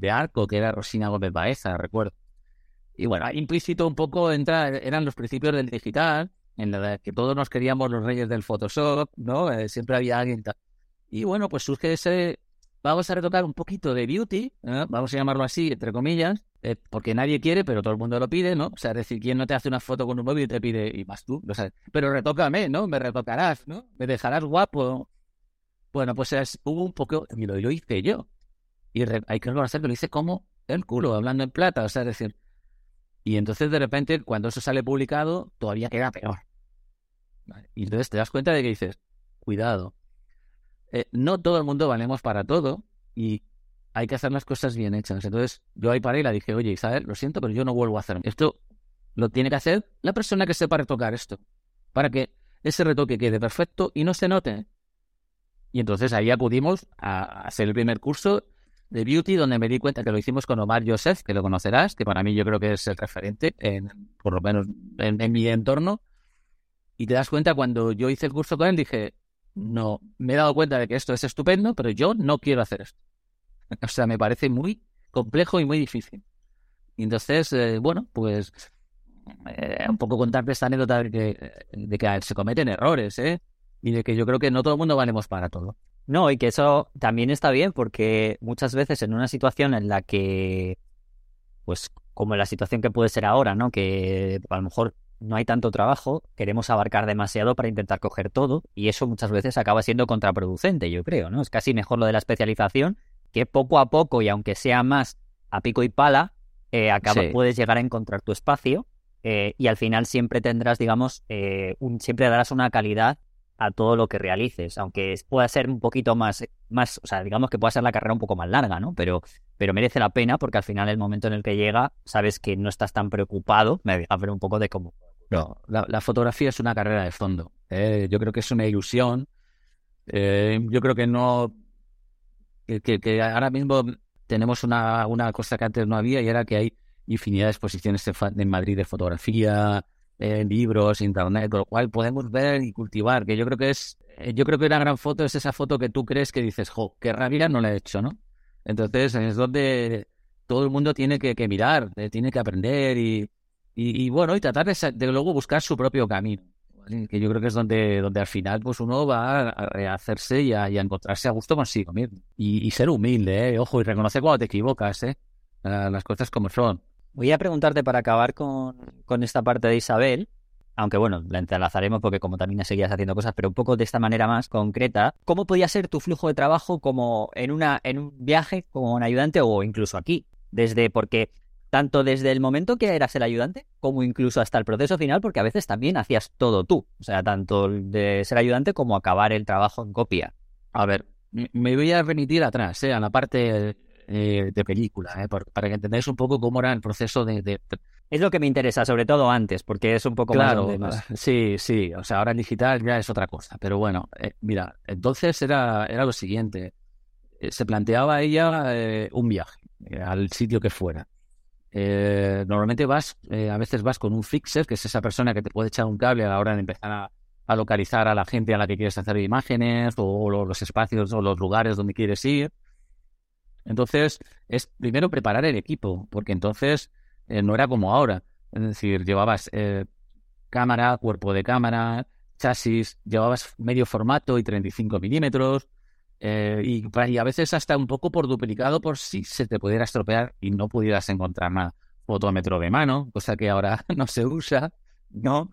de, Arco, que era Rosina Gómez Baeza, recuerdo. Y bueno, implícito un poco entra, eran los principios del digital, en la que todos nos queríamos los reyes del Photoshop, ¿no? Eh, siempre había alguien. Y bueno, pues surge ese. Vamos a retocar un poquito de beauty, ¿eh? vamos a llamarlo así, entre comillas, eh, porque nadie quiere, pero todo el mundo lo pide, ¿no? O sea, es decir, ¿quién no te hace una foto con un móvil y te pide, y más tú? O sea, pero retócame, ¿no? Me retocarás, ¿no? Me dejarás guapo. Bueno, pues es, hubo un poco. Y lo, hice yo. Y hay que reconocer que lo hice como el culo, hablando en plata, o sea, es decir, y entonces de repente, cuando eso sale publicado, todavía queda peor. Y entonces te das cuenta de que dices, cuidado, eh, no todo el mundo valemos para todo y hay que hacer las cosas bien hechas. Entonces yo ahí paré y la dije, oye Isabel, lo siento, pero yo no vuelvo a hacer esto. Lo tiene que hacer la persona que sepa retocar esto, para que ese retoque quede perfecto y no se note. Y entonces ahí acudimos a hacer el primer curso de Beauty, donde me di cuenta que lo hicimos con Omar Joseph, que lo conocerás, que para mí yo creo que es el referente, en, por lo menos en, mi entorno. Y te das cuenta, cuando yo hice el curso con él, dije, no, me he dado cuenta de que esto es estupendo, pero yo no quiero hacer esto. O sea, me parece muy complejo y muy difícil. Y entonces, eh, bueno, pues eh, un poco contarte esta anécdota de que, de que se cometen errores, ¿eh? Y de que yo creo que no todo el mundo valemos para todo. No, y que eso también está bien porque muchas veces en una situación en la que, pues como la situación que puede ser ahora, ¿no? Que a lo mejor no hay tanto trabajo, queremos abarcar demasiado para intentar coger todo y eso muchas veces acaba siendo contraproducente, yo creo, ¿no? Es casi mejor lo de la especialización, que poco a poco y aunque sea más a pico y pala, eh, acaba, puedes llegar a encontrar tu espacio eh, y al final siempre tendrás, digamos, eh, un, siempre darás una calidad a todo lo que realices, aunque pueda ser un poquito más, más, o sea, digamos que pueda ser la carrera un poco más larga, ¿no? Pero, pero merece la pena porque al final el momento en el que llega, sabes que no estás tan preocupado, me deja ver un poco de cómo. No, la, fotografía es una carrera de fondo. ¿eh? Yo creo que es una ilusión. Eh, yo creo que no, que, ahora mismo tenemos una, una cosa que antes no había y era que hay infinidad de exposiciones en Madrid de fotografía, libros, internet, con lo cual podemos ver y cultivar, que yo creo que es, eh, yo creo que una gran foto es esa foto que tú crees que dices, jo, qué rabia no la he hecho, ¿no? Entonces es donde todo el mundo tiene que, mirar, tiene que aprender y, y, bueno, y tratar de, luego buscar su propio camino. Que yo creo que es donde, donde al final pues uno va a rehacerse y a, encontrarse a gusto consigo mismo. Y, ser humilde, ¿eh? ojo, y reconocer cuando te equivocas, ¿eh? las cosas como son. Voy a preguntarte para acabar con, esta parte de Isabel, aunque bueno, la entrelazaremos porque como también seguías haciendo cosas, pero un poco de esta manera más concreta, ¿cómo podía ser tu flujo de trabajo como en, una, en un viaje como un ayudante o incluso aquí? Desde, porque tanto desde el momento que eras el ayudante como incluso hasta el proceso final, porque a veces también hacías todo tú, o sea, tanto de ser ayudante como acabar el trabajo en copia. A ver, me voy a remitir atrás, ¿eh? a la parte eh, de película, ¿eh? para que entendáis un poco cómo era el proceso de, Es lo que me interesa, sobre todo antes, porque es un poco claro, más... Sí, sí, o sea, ahora en digital ya es otra cosa, pero bueno, eh, mira, entonces era, era lo siguiente, se planteaba ella un viaje al sitio que fuera. Normalmente vas, a veces vas con un fixer, que es esa persona que te puede echar un cable a la hora de empezar a, a localizar a la gente a la que quieres hacer imágenes o, los espacios o los lugares donde quieres ir. Entonces, es primero preparar el equipo, porque entonces eh, no era como ahora. Es decir, llevabas eh, cámara, cuerpo de cámara, chasis, llevabas medio formato y 35 milímetros, eh, y, y, a veces hasta un poco por duplicado por si se te pudiera estropear y no pudieras encontrar nada. Fotómetro de mano, cosa que ahora no se usa, ¿no?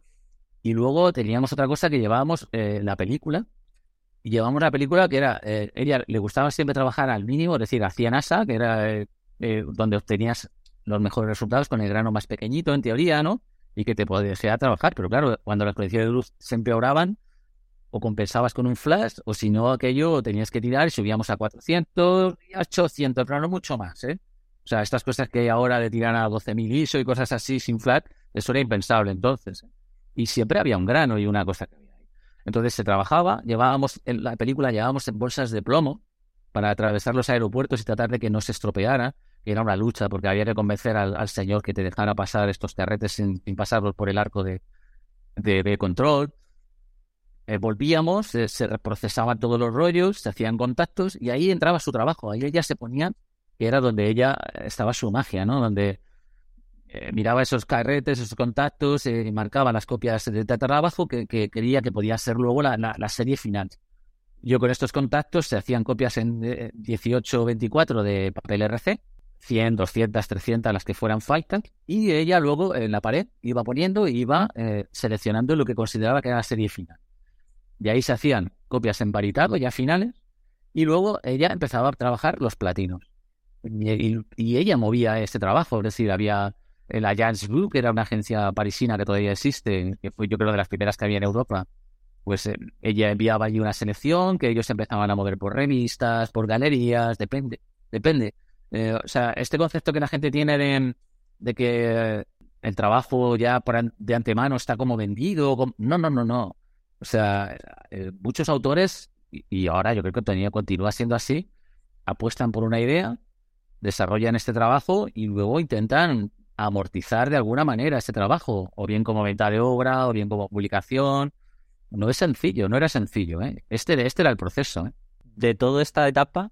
Y luego teníamos otra cosa que llevábamos eh, la película. Y llevábamos la película que era, eh, ella le gustaba siempre trabajar al mínimo, es decir, hacía NASA, que era eh, donde obtenías los mejores resultados con el grano más pequeñito, en teoría, ¿no? Y que te podía trabajar. Pero claro, cuando las condiciones de luz se empeoraban, o compensabas con un flash, o si no, aquello tenías que tirar y subíamos a 400 y 800, pero no mucho más, ¿eh? O sea, estas cosas que hay ahora de tirar a 12.000 ISO y cosas así sin flash, eso era impensable entonces. ¿eh? y siempre había un grano y una cosa que había ahí. Entonces se trabajaba, llevábamos, en la película llevábamos en bolsas de plomo para atravesar los aeropuertos y tratar de que no se estropeara, que era una lucha porque había que convencer al, señor que te dejara pasar estos terretes sin, pasarlos por el arco de, de, control. Eh, volvíamos, se procesaban todos los rollos, se hacían contactos y ahí entraba su trabajo. Ahí ella se ponía, que era donde ella estaba su magia, ¿no? Donde eh, miraba esos carretes, esos contactos, eh, marcaba las copias de trabajo que, que, quería que podía ser luego la, la, serie final. Yo con estos contactos se hacían copias en 18 o 24 de papel RC, 100, 200, 300, las que fueran faltas, y ella luego en la pared iba poniendo y iba eh, seleccionando lo que consideraba que era la serie final. Y ahí se hacían copias en paritado, ya finales, y luego ella empezaba a trabajar los platinos. Y, ella movía este trabajo, es decir, había la Agence Group, que era una agencia parisina que todavía existe, que fue yo creo de las primeras que había en Europa, pues eh, ella enviaba allí una selección que ellos empezaban a mover por revistas, por galerías, depende, depende. Eh, o sea, este concepto que la gente tiene de, que el trabajo ya de antemano está como vendido, no, no, no, no. O sea, eh, muchos autores, y, ahora yo creo que todavía continúa siendo así, apuestan por una idea, desarrollan este trabajo y luego intentan amortizar de alguna manera ese trabajo, o bien como venta de obra, o bien como publicación. No es sencillo, no era sencillo. ¿eh? Este, este era el proceso. ¿eh? De toda esta etapa,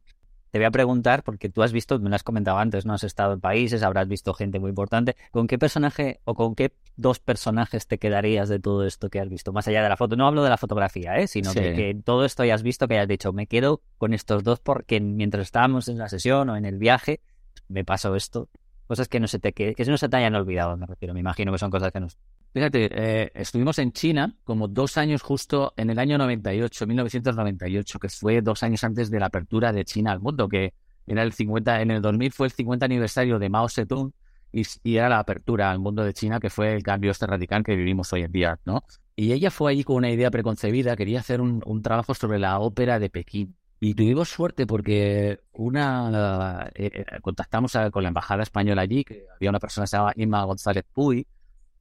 te voy a preguntar, porque tú has visto, me lo has comentado antes, no has estado en países, habrás visto gente muy importante. ¿Con qué personaje o con qué dos personajes te quedarías de todo esto que has visto? Más allá de la foto, no hablo de la fotografía, ¿eh? sino de que todo esto hayas visto, que hayas dicho, me quedo con estos dos porque mientras estábamos en la sesión o en el viaje, me pasó esto Cosas que no se te, que, que no se te hayan olvidado, me refiero. Me imagino que son cosas que nos... Fíjate, eh, estuvimos en China como dos años justo en el año 98, 1998, que fue dos años antes de la apertura de China al mundo, que era el 50, en el 2000 fue el 50 aniversario de Mao Zedong y, y, era la apertura al mundo de China, que fue el cambio este radical que vivimos hoy en día, ¿no? Y ella fue allí con una idea preconcebida, quería hacer un, un trabajo sobre la ópera de Pekín. Y tuvimos suerte porque una eh, eh, contactamos con la embajada española allí, que había una persona que se llamaba Inma González Puy,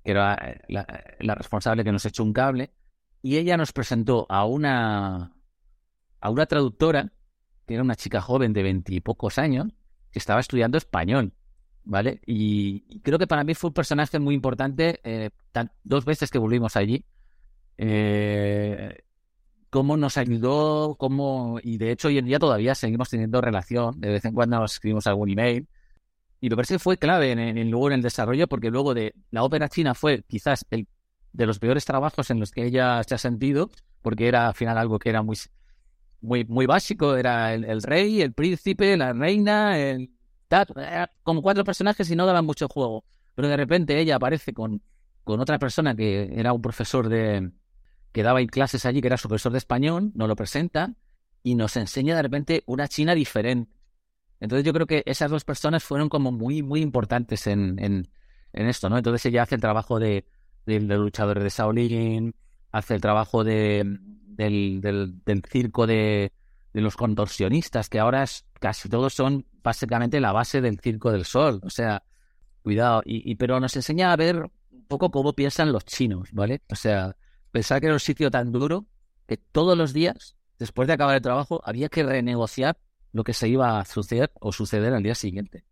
que era eh, la, responsable que nos echó un cable, y ella nos presentó a una a una traductora, que era una chica joven de veintipocos años, que estaba estudiando español, ¿vale? Y, creo que para mí fue un personaje muy importante, dos veces que volvimos allí, eh, cómo nos ayudó, cómo, y de hecho hoy en día todavía seguimos teniendo relación, de vez en cuando nos escribimos algún email, y me parece que fue clave en, en, luego en el desarrollo, porque luego de la ópera china fue quizás el de los peores trabajos en los que ella se ha sentido, porque era al final algo que era muy, muy, básico, era el, rey, el príncipe, la reina, el como cuatro personajes y no daban mucho juego. Pero de repente ella aparece con, con otra persona que era un profesor de, que daba clases allí, que era su profesor de español, nos lo presenta y nos enseña de repente una China diferente. Entonces yo creo que esas dos personas fueron como muy, muy importantes en, en, esto, ¿no? Entonces ella hace el trabajo de, de, de luchadores de Shaolin, hace el trabajo de, del, del, circo de, de los contorsionistas, que ahora es, casi todos son básicamente la base del Circo del Sol. O sea, cuidado. Y, pero nos enseña a ver un poco cómo piensan los chinos, ¿vale? O sea, pensar que era un sitio tan duro que todos los días, después de acabar el trabajo, había que renegociar lo que se iba a suceder o suceder al día siguiente.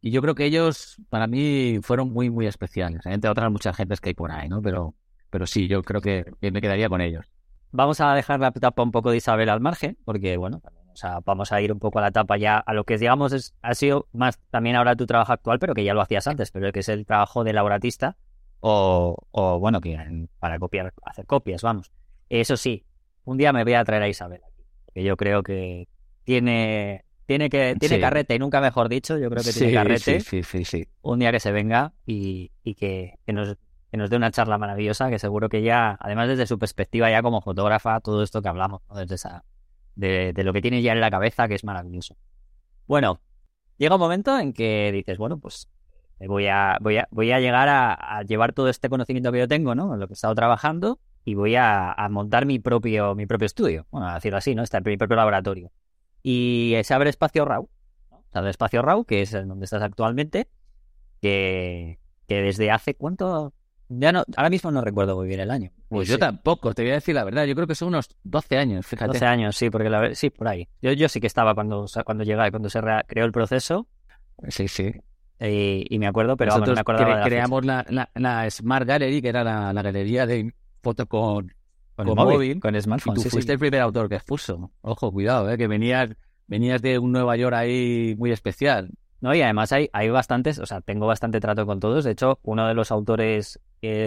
Y yo creo que ellos, para mí, fueron muy, muy especiales. Entre otras muchas gentes que hay por ahí, ¿no? Pero, pero sí, yo creo que me quedaría con ellos. Vamos a dejar la etapa un poco de Isabel al margen, porque bueno, o sea, vamos a ir un poco a la etapa ya a lo que digamos es, ha sido más también ahora tu trabajo actual, pero que ya lo hacías antes, pero que es el trabajo de laboratista o, o bueno, que para copiar, hacer copias, vamos. Eso sí, un día me voy a traer a Isabel que yo creo que tiene tiene que tiene carrete, y nunca mejor dicho, yo creo que tiene carrete. Sí, sí, sí, Un día que se venga y, y que, que, nos, que nos dé una charla maravillosa, que seguro que ya, además desde su perspectiva ya como fotógrafa, todo esto que hablamos, desde esa, de, lo que tiene ya en la cabeza, que es maravilloso. Bueno, llega un momento en que dices, bueno, pues voy a, voy a, voy a llegar a, llevar todo este conocimiento que yo tengo, ¿no? En lo que he estado trabajando, y voy a, montar mi propio, mi propio estudio. Bueno, a decirlo así, ¿no? Está mi propio laboratorio. Y se abre Espacio RAW. Se abre Espacio RAW, que es donde estás actualmente, que, que desde hace, ¿cuánto? Ya no, ahora mismo no recuerdo muy bien el año. Pues yo tampoco, te voy a decir la verdad. Yo creo que son unos 12 años, fíjate. 12 años, sí, porque la, sí, por ahí. Yo, yo sí que estaba cuando, cuando llegaba, cuando se creó el proceso. Sí, sí. Y, me acuerdo, pero Nosotros vamos, me cre creamos la, la, Smart Gallery, que era la, galería de fotos con, con, móvil, Con smartphone. Y tú fuiste el primer autor que expuso. Ojo, cuidado, eh, que venías, venías de un Nueva York ahí muy especial. No, y además hay, hay bastantes, o sea, tengo bastante trato con todos. De hecho, uno de los autores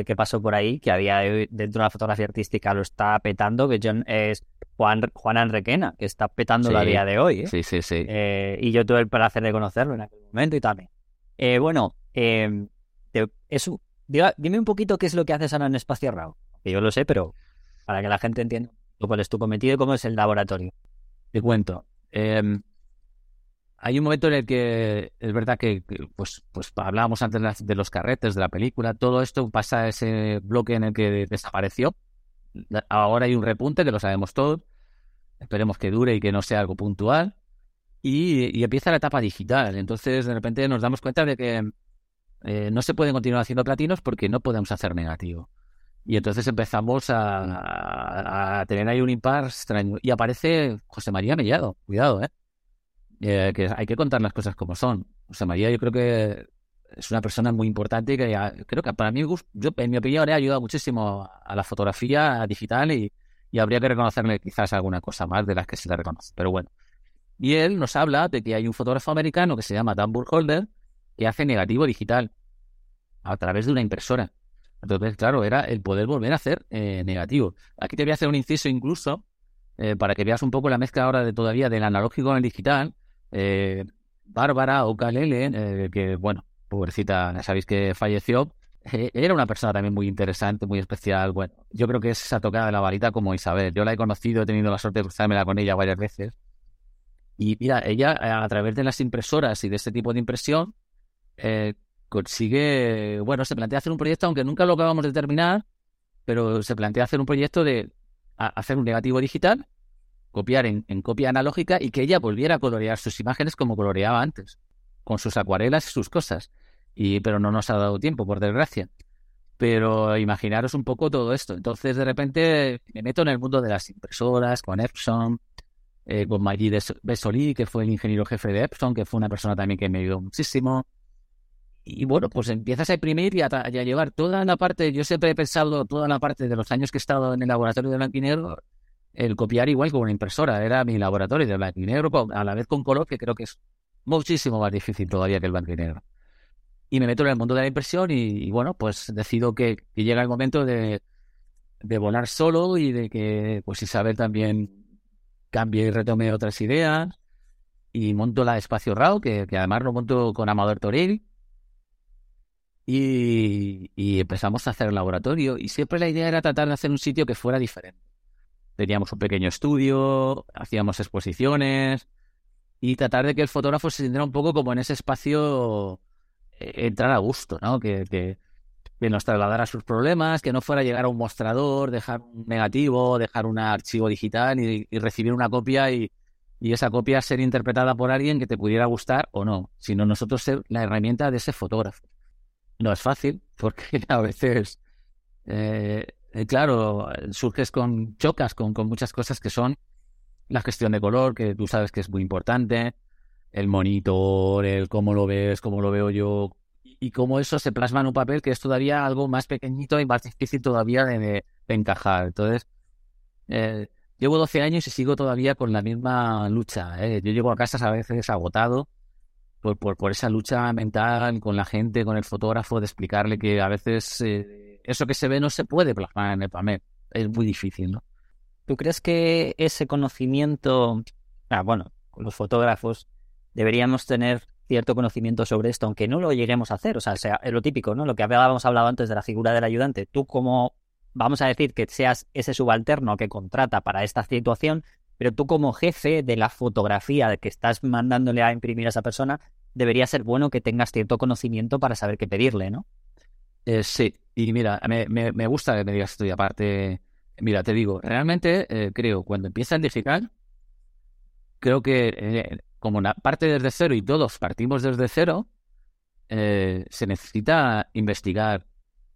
que, pasó por ahí, que había dentro de la fotografía artística lo está petando, que John es Juan, Juan Enriquena, que está petando la día de hoy. ¿eh? Sí, sí, sí. Eh, y yo tuve el placer de conocerlo en aquel momento y también. Eh, bueno, em, eso, dime un poquito qué es lo que haces ahora en Espacio RAW. Que yo lo sé, pero para que la gente entienda cuál es tu cometido y cómo es el laboratorio. Te cuento. Eh, hay un momento en el que es verdad que, pues, pues hablábamos antes de los carretes de la película, todo esto pasa a ese bloque en el que desapareció. Ahora hay un repunte, que lo sabemos todos. Esperemos que dure y que no sea algo puntual. Y, empieza la etapa digital. Entonces, de repente nos damos cuenta de que eh, no se pueden continuar haciendo platinos porque no podemos hacer negativo. Y entonces empezamos a, tener ahí un impar extraño. Y aparece José María Mellado. Cuidado, ¿eh? Eh, que hay que contar las cosas como son. Sea, María yo creo que es una persona muy importante que creo que para mí, yo, en mi opinión, ha ayudado muchísimo a la fotografía digital y, habría que reconocerle quizás alguna cosa más de las que se le reconoce. Pero bueno. Y él nos habla de que hay un fotógrafo americano que se llama Dan Burkholder que hace negativo digital a través de una impresora. Entonces, claro, era el poder volver a hacer eh, negativo. Aquí te voy a hacer un inciso incluso eh, para que veas un poco la mezcla ahora de todavía del analógico con el digital eh, Bárbara Okalele, eh, que bueno, pobrecita, sabéis que falleció, eh, era una persona también muy interesante, muy especial. Bueno, yo creo que es esa tocada de la varita como Isabel. Yo la he conocido, he tenido la suerte de cruzármela con ella varias veces. Y mira, ella a través de las impresoras y de este tipo de impresión consigue, bueno, se plantea hacer un proyecto, aunque nunca lo acabamos de terminar, pero se plantea hacer un proyecto de hacer un negativo digital copiar en, copia analógica y que ella volviera a colorear sus imágenes como coloreaba antes, con sus acuarelas y sus cosas. Y, pero no nos ha dado tiempo, por desgracia. Pero imaginaros un poco todo esto. Entonces, de repente, me meto en el mundo de las impresoras, con Epson, eh, con Maggi Besoli, que fue el ingeniero jefe de Epson, que fue una persona también que me ayudó muchísimo. Y bueno, pues empiezas a imprimir y a, llevar toda la parte, yo siempre he pensado toda la parte de los años que he estado en el laboratorio de Blanquinegro, el copiar igual con una impresora. Era mi laboratorio de blanco y negro, a la vez con color, que creo que es muchísimo más difícil todavía que el blanco y negro. Y me meto en el mundo de la impresión y, bueno, pues decido que, llega el momento de, de, volar solo y de que pues Isabel también cambie y retome otras ideas. Y monto la Espacio RAW, que, además lo monto con Amador Toril. Y, y empezamos a hacer el laboratorio. Y siempre la idea era tratar de hacer un sitio que fuera diferente teníamos un pequeño estudio, hacíamos exposiciones y tratar de que el fotógrafo se sintiera un poco como en ese espacio eh, entrar a gusto, ¿no? Que, que, nos trasladara sus problemas, que no fuera llegar a un mostrador, dejar un negativo, dejar un archivo digital y, recibir una copia y, y esa copia ser interpretada por alguien que te pudiera gustar o no, sino nosotros ser la herramienta de ese fotógrafo. No es fácil, porque a veces, eh, eh, claro, surges con, chocas con, con muchas cosas que son la gestión de color, que tú sabes que es muy importante, el monitor, el cómo lo ves, cómo lo veo yo, y cómo eso se plasma en un papel que es todavía algo más pequeñito y más difícil todavía de, encajar. Entonces, eh, llevo 12 años y sigo todavía con la misma lucha. ¿eh? Yo llego a casa a veces agotado por, esa lucha mental con la gente, con el fotógrafo, de explicarle que a veces eh, eso que se ve no se puede plasmar en el papel. Es muy difícil, ¿no? ¿Tú crees que ese conocimiento, ah, bueno, los fotógrafos deberíamos tener cierto conocimiento sobre esto, aunque no lo lleguemos a hacer. O sea, sea es lo típico, ¿no? Lo que habíamos hablado antes de la figura del ayudante. Tú como, vamos a decir que seas ese subalterno que contrata para esta situación, pero tú como jefe de la fotografía que estás mandándole a imprimir a esa persona, debería ser bueno que tengas cierto conocimiento para saber qué pedirle, ¿no? Eh, sí, y mira, me, me, gusta que me digas esto y aparte, mira, te digo, realmente eh, creo, cuando empieza en digital, creo que eh, como parte desde cero y todos partimos desde cero, se necesita investigar,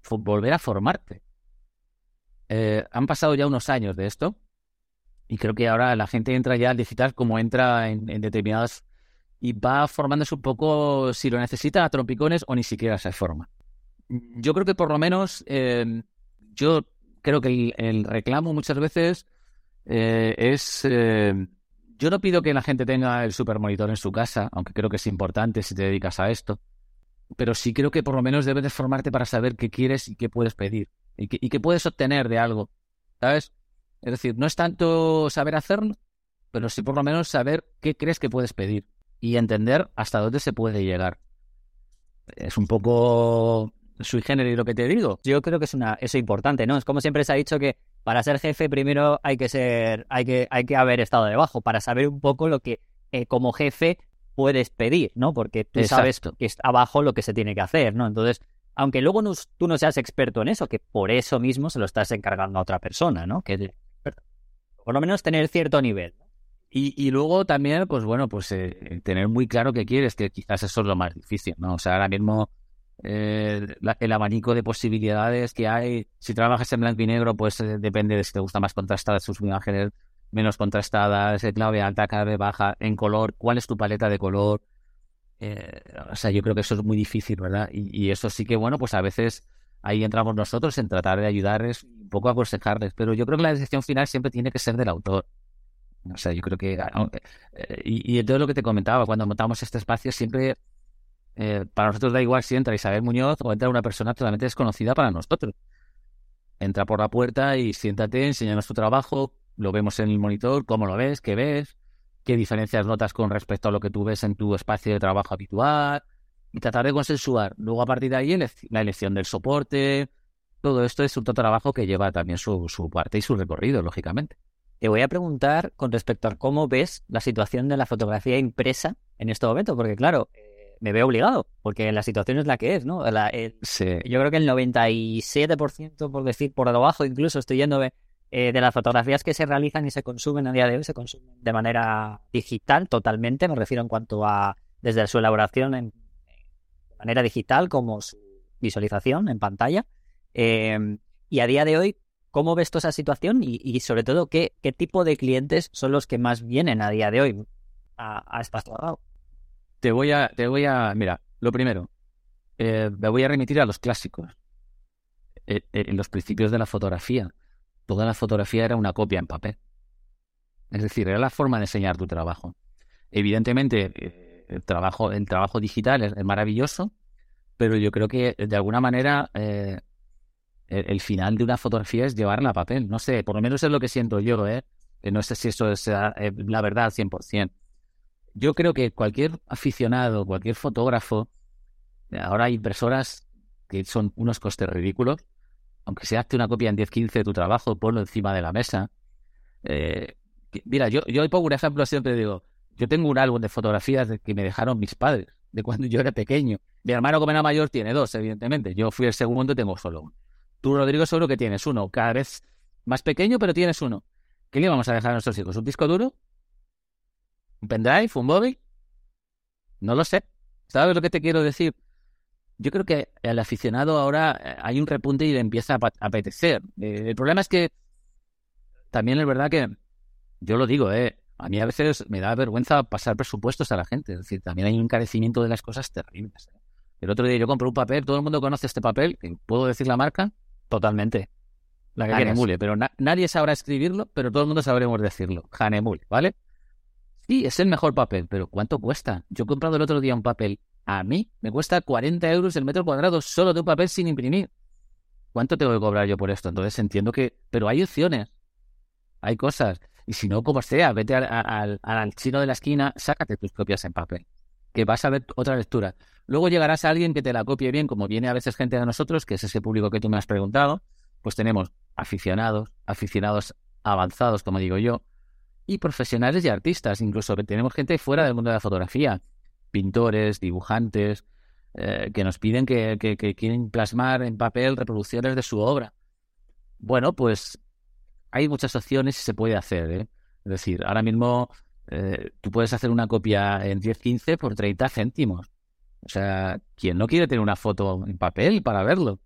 volver a formarte. Han pasado ya unos años de esto y creo que ahora la gente entra ya al digital como entra en, determinadas y va formándose un poco si lo necesita a trompicones o ni siquiera se forma. Yo creo que por lo menos eh, yo creo que el, reclamo muchas veces es yo no pido que la gente tenga el supermonitor en su casa, aunque creo que es importante si te dedicas a esto, pero sí creo que por lo menos debes de formarte para saber qué quieres y qué puedes pedir y qué, puedes obtener de algo, ¿sabes? Es decir, no es tanto saber hacerlo, pero sí por lo menos saber qué crees que puedes pedir y entender hasta dónde se puede llegar. Es un poco sui generis lo que te digo. Yo creo que es una eso importante, ¿no? Es como siempre se ha dicho que para ser jefe primero hay que ser, hay que, hay que haber estado debajo para saber un poco lo que eh, como jefe puedes pedir, ¿no? Porque tú sabes que es abajo lo que se tiene que hacer, ¿no? Entonces, aunque luego tú no seas experto en eso, que por eso mismo se lo estás encargando a otra persona, ¿no? Que por lo menos tener cierto nivel. Y, y luego también, pues bueno, pues eh, tener muy claro qué quieres, que quizás eso es lo más difícil, ¿no? O sea, ahora mismo eh, el abanico de posibilidades que hay. Si trabajas en blanco y negro, pues eh, depende de si te gusta más contrastadas sus imágenes, menos contrastadas, clave alta, clave baja, en color, cuál es tu paleta de color. Eh, o sea, yo creo que eso es muy difícil, ¿verdad? Y, eso sí que, bueno, pues a veces ahí entramos nosotros en tratar de ayudarles, un poco aconsejarles, pero yo creo que la decisión final siempre tiene que ser del autor. O sea, yo creo que... y, y todo lo que te comentaba, cuando montamos este espacio, siempre eh, para nosotros da igual si entra Isabel Muñoz o entra una persona totalmente desconocida para nosotros. Entra por la puerta y siéntate, enséñanos tu trabajo, lo vemos en el monitor, cómo lo ves, qué ves, qué diferencias notas con respecto a lo que tú ves en tu espacio de trabajo habitual y tratar de consensuar. Luego a partir de ahí la elección del soporte, todo esto es un trabajo que lleva también su parte y su recorrido, lógicamente. Te voy a preguntar con respecto a cómo ves la situación de la fotografía impresa en este momento, porque claro, me veo obligado, porque la situación es la que es, ¿no? Yo creo que el 97%, por decir, por debajo incluso, estoy yendo eh, de las fotografías que se realizan y se consumen a día de hoy, se consumen de manera digital totalmente, me refiero en cuanto a desde su elaboración en, de manera digital como su visualización en pantalla. Em, y a día de hoy, ¿cómo ves toda esa situación? Y, sobre todo, ¿qué, ¿qué tipo de clientes son los que más vienen a día de hoy a, a Espacio te voy a, te voy a, mira, lo primero, eh, me voy a remitir a los clásicos. Eh, eh, en los principios de la fotografía, toda la fotografía era una copia en papel. Es decir, era la forma de enseñar tu trabajo. Evidentemente, el trabajo, el trabajo digital es, maravilloso, pero yo creo que de alguna manera el, final de una fotografía es llevarla a papel. No sé, por lo menos es lo que siento yo, ¿eh? No sé si eso es la verdad al 100% yo creo que cualquier aficionado, cualquier fotógrafo, ahora hay impresoras que son unos costes ridículos, aunque se hace una copia en 10-15 de tu trabajo, ponlo encima de la mesa. Eh, mira, yo, yo pongo un ejemplo, siempre digo, yo tengo un álbum de fotografías que me dejaron mis padres, de cuando yo era pequeño. Mi hermano como era mayor tiene dos, evidentemente. Yo fui el segundo y tengo solo uno. Tú, Rodrigo, seguro que tienes uno, cada vez más pequeño, pero tienes uno. ¿Qué le vamos a dejar a nuestros hijos? ¿Un disco duro? ¿Un pendrive? ¿Un móvil? No lo sé. ¿Sabes lo que te quiero decir? Yo creo que al aficionado ahora eh, hay un repunte y le empieza a apetecer. Eh, el problema es que también es verdad que, yo lo digo, eh, a mí a veces me da vergüenza pasar presupuestos a la gente. Es decir, también hay un encarecimiento de las cosas terribles. ¿eh? El otro día yo compré un papel, todo el mundo conoce este papel, ¿puedo decir la marca? Totalmente. La que Hanemule, pero nadie sabrá escribirlo, pero todo el mundo sabremos decirlo. Hanemule, ¿vale? Sí, es el mejor papel, pero ¿cuánto cuesta? Yo he comprado el otro día un papel. A mí me cuesta 40 euros el metro cuadrado solo de un papel sin imprimir. ¿Cuánto tengo que cobrar yo por esto? Entonces entiendo que... Pero hay opciones. Hay cosas. Y si no, como sea, vete al, al chino de la esquina, sácate tus copias en papel. Que vas a ver otra lectura. Luego llegarás a alguien que te la copie bien, como viene a veces gente de nosotros, que es ese público que tú me has preguntado. Pues tenemos aficionados, aficionados avanzados, como digo yo, y profesionales y artistas. Incluso tenemos gente fuera del mundo de la fotografía, pintores, dibujantes, eh, que nos piden que, quieren plasmar en papel reproducciones de su obra. Bueno, pues hay muchas opciones y se puede hacer. ¿eh? Es decir, ahora mismo eh, tú puedes hacer una copia en 10-15 por 30 céntimos. O sea, ¿quién no quiere tener una foto en papel para verlo?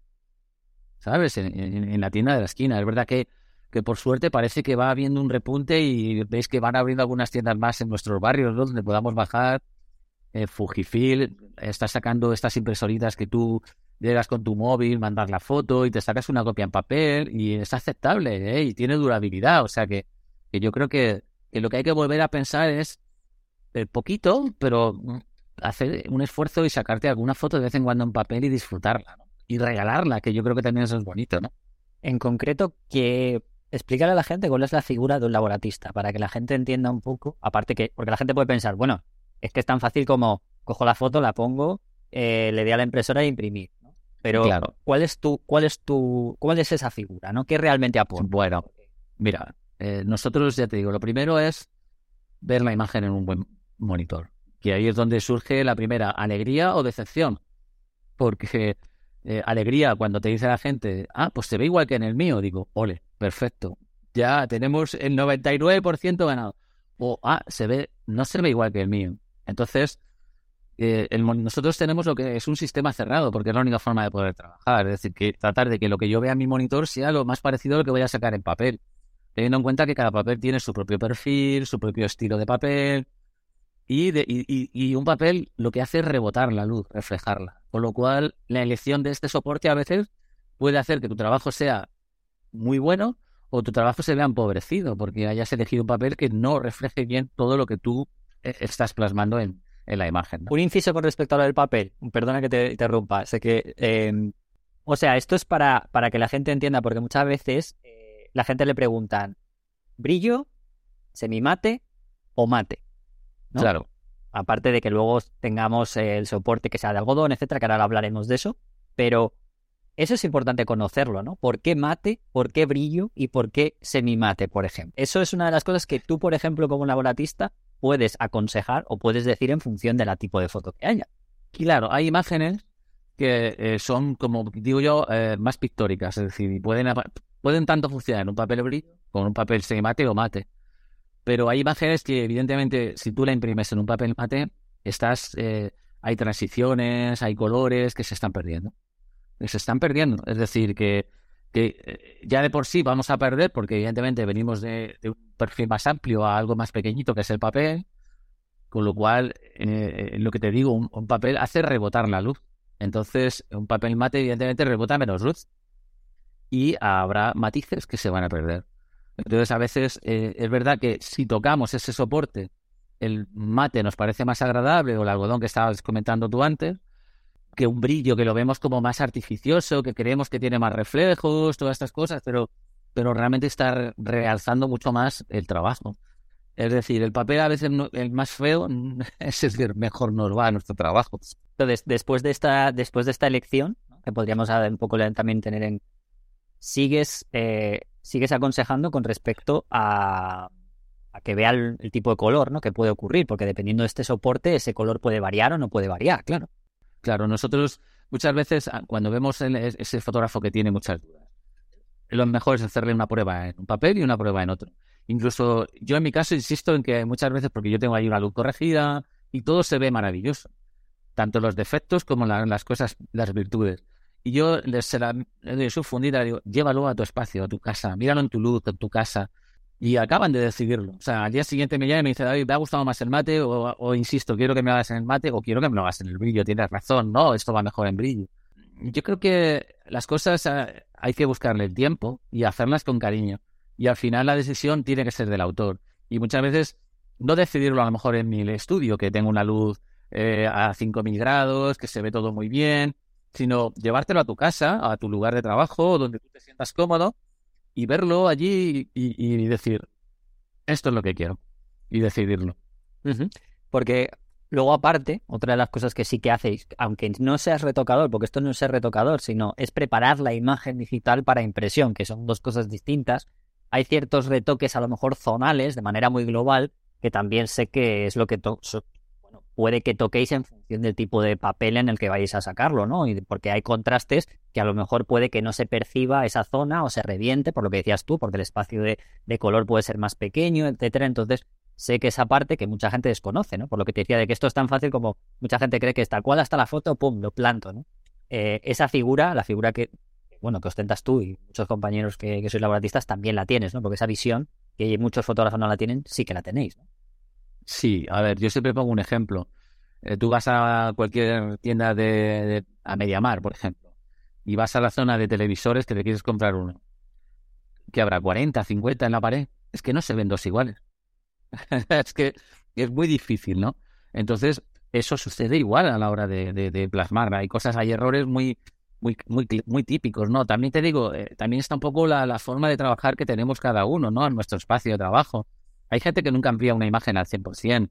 ¿Sabes? En, la tienda de la esquina. Es verdad que, que, por suerte parece que va habiendo un repunte y veis que van abriendo algunas tiendas más en nuestros barrios, ¿no? Donde podamos bajar. Eh, Fujifilm está sacando estas impresoritas que tú llegas con tu móvil, mandas la foto y te sacas una copia en papel y es aceptable ¿eh? y tiene durabilidad. O sea que, que yo creo que, que, lo que hay que volver a pensar es eh, poquito, pero hacer un esfuerzo y sacarte alguna foto de vez en cuando en papel y disfrutarla, ¿no? Y regalarla, que yo creo que también eso es bonito, ¿no? En concreto, que explicarle a la gente cuál es la figura de un laboratista, para que la gente entienda un poco, aparte que, porque la gente puede pensar, bueno, es que es tan fácil como cojo la foto, la pongo, eh, le doy a la impresora e imprimir. ¿no? Pero, claro. ¿cuál es tu, cuál es tu, cuál es esa figura, ¿no? ¿Qué realmente aporta? Bueno, mira, eh, nosotros ya te digo, lo primero es ver la imagen en un buen monitor. Que ahí es donde surge la primera alegría o decepción. Porque eh, alegría cuando te dice la gente, ah, pues se ve igual que en el mío. Digo, ole, perfecto. Ya tenemos el 99% ganado. O, ah, se ve, no se ve igual que el mío. Entonces, eh, nosotros tenemos lo que es un sistema cerrado, porque es la única forma de poder trabajar. Es decir, que tratar de que lo que yo vea en mi monitor sea lo más parecido a lo que voy a sacar en papel. Teniendo en cuenta que cada papel tiene su propio perfil, su propio estilo de papel, y, y, un papel lo que hace es rebotar la luz, reflejarla. Con lo cual, la elección de este soporte a veces puede hacer que tu trabajo sea muy bueno o tu trabajo se vea empobrecido porque hayas elegido un papel que no refleje bien todo lo que tú eh, estás plasmando en, la imagen. Un inciso con respecto a lo del papel. Perdona que te interrumpa. Sé que. Em, o sea, esto es para, que la gente entienda, porque muchas veces eh, la gente le preguntan: ¿brillo, semimate o mate? Claro. Aparte de que luego tengamos el soporte que sea de algodón, etcétera, que ahora hablaremos de eso. Pero eso es importante conocerlo, ¿no? ¿Por qué mate, por qué brillo y por qué semimate, por ejemplo? Eso es una de las cosas que tú, por ejemplo, como laboratista, puedes aconsejar o puedes decir en función del tipo de foto que haya. Claro, hay imágenes que eh, son, como digo yo, eh, más pictóricas, es decir, pueden, pueden tanto funcionar en un papel brillo como un papel semimate o mate. Pero hay imágenes que, evidentemente, si tú la imprimes en un papel mate, estás, eh, hay transiciones, hay colores que se están perdiendo. Se están perdiendo. Es decir, que, que eh, ya de por sí vamos a perder, porque evidentemente venimos de, un perfil más amplio a algo más pequeñito que es el papel. Con lo cual, eh, lo que te digo, un, papel hace rebotar la luz. Entonces, un papel mate, evidentemente, rebota menos luz. Y habrá matices que se van a perder. Entonces, a veces eh, es verdad que si tocamos ese soporte, el mate nos parece más agradable, o el algodón que estabas comentando tú antes, que un brillo que lo vemos como más artificioso, que creemos que tiene más reflejos, todas estas cosas, pero, pero realmente está realzando mucho más el trabajo. Es decir, el papel a veces el más feo, es decir, mejor nos va a nuestro trabajo. Entonces, después de esta, después de esta elección, que podríamos un poco también tener en, sigues eh, sigues aconsejando con respecto a, que vea el, tipo de color ¿no? que puede ocurrir, porque dependiendo de este soporte, ese color puede variar o no puede variar, claro. Claro, nosotros muchas veces ah, cuando vemos ese fotógrafo que tiene muchas dudas, lo mejor es hacerle una prueba en un papel y una prueba en otro. Incluso yo en mi caso insisto en que muchas veces, porque yo tengo ahí una luz corregida y todo se ve maravilloso, tanto los defectos como las cosas, las virtudes. Y yo se doy su fundida, digo, llévalo a tu espacio, a tu casa, míralo en tu luz, en tu casa. Y acaban de decidirlo. O sea, al día siguiente me llama y me dice, David, me ha gustado más el mate, o, o, insisto, quiero que me hagas en el mate, o quiero que me lo hagas en el brillo. Tienes razón, no, esto va mejor en brillo. Yo creo que las cosas eh, hay que buscarle el tiempo y hacerlas con cariño. Y al final la decisión tiene que ser del autor. Y muchas veces no decidirlo a lo mejor en mi estudio, que tengo una luz eh, a 5.000 grados, que se ve todo muy bien, sino llevártelo a tu casa, a tu lugar de trabajo, donde tú te sientas cómodo y verlo allí y, decir, esto es lo que quiero y decidirlo. Porque luego aparte, otra de las cosas que sí que hacéis, aunque no seas retocador, porque esto no es ser retocador, sino es preparar la imagen digital para impresión, que son dos cosas distintas. Hay ciertos retoques a lo mejor zonales, de manera muy global, que también sé que es lo que puede que toquéis en función del tipo de papel en el que vais a sacarlo, ¿no? Y porque hay contrastes que a lo mejor puede que no se perciba esa zona o se reviente, por lo que decías tú, porque el espacio de, color puede ser más pequeño, etcétera. Entonces, sé que esa parte que mucha gente desconoce, ¿no? Por lo que te decía de que esto es tan fácil como mucha gente cree que es tal cual hasta la foto, pum, lo planto, ¿no? Eh, esa figura, la figura que, bueno, que ostentas tú y muchos compañeros que, que sois laboratistas también la tienes, ¿no? Porque esa visión, que muchos fotógrafos no la tienen, sí que la tenéis, ¿no? Sí, a ver, yo siempre pongo un ejemplo. Eh, tú vas a cualquier tienda de, a Mediamar, por ejemplo, y vas a la zona de televisores que te quieres comprar uno. que habrá? ¿40, 50 en la pared? Es que no se ven dos iguales. es que es muy difícil, ¿no? Entonces, eso sucede igual a la hora de, de, plasmar. Hay cosas, hay errores muy, muy, muy, muy típicos, ¿no? También te digo, eh, también está un poco la, forma de trabajar que tenemos cada uno, ¿no? En nuestro espacio de trabajo. Hay gente que nunca envía una imagen al 100%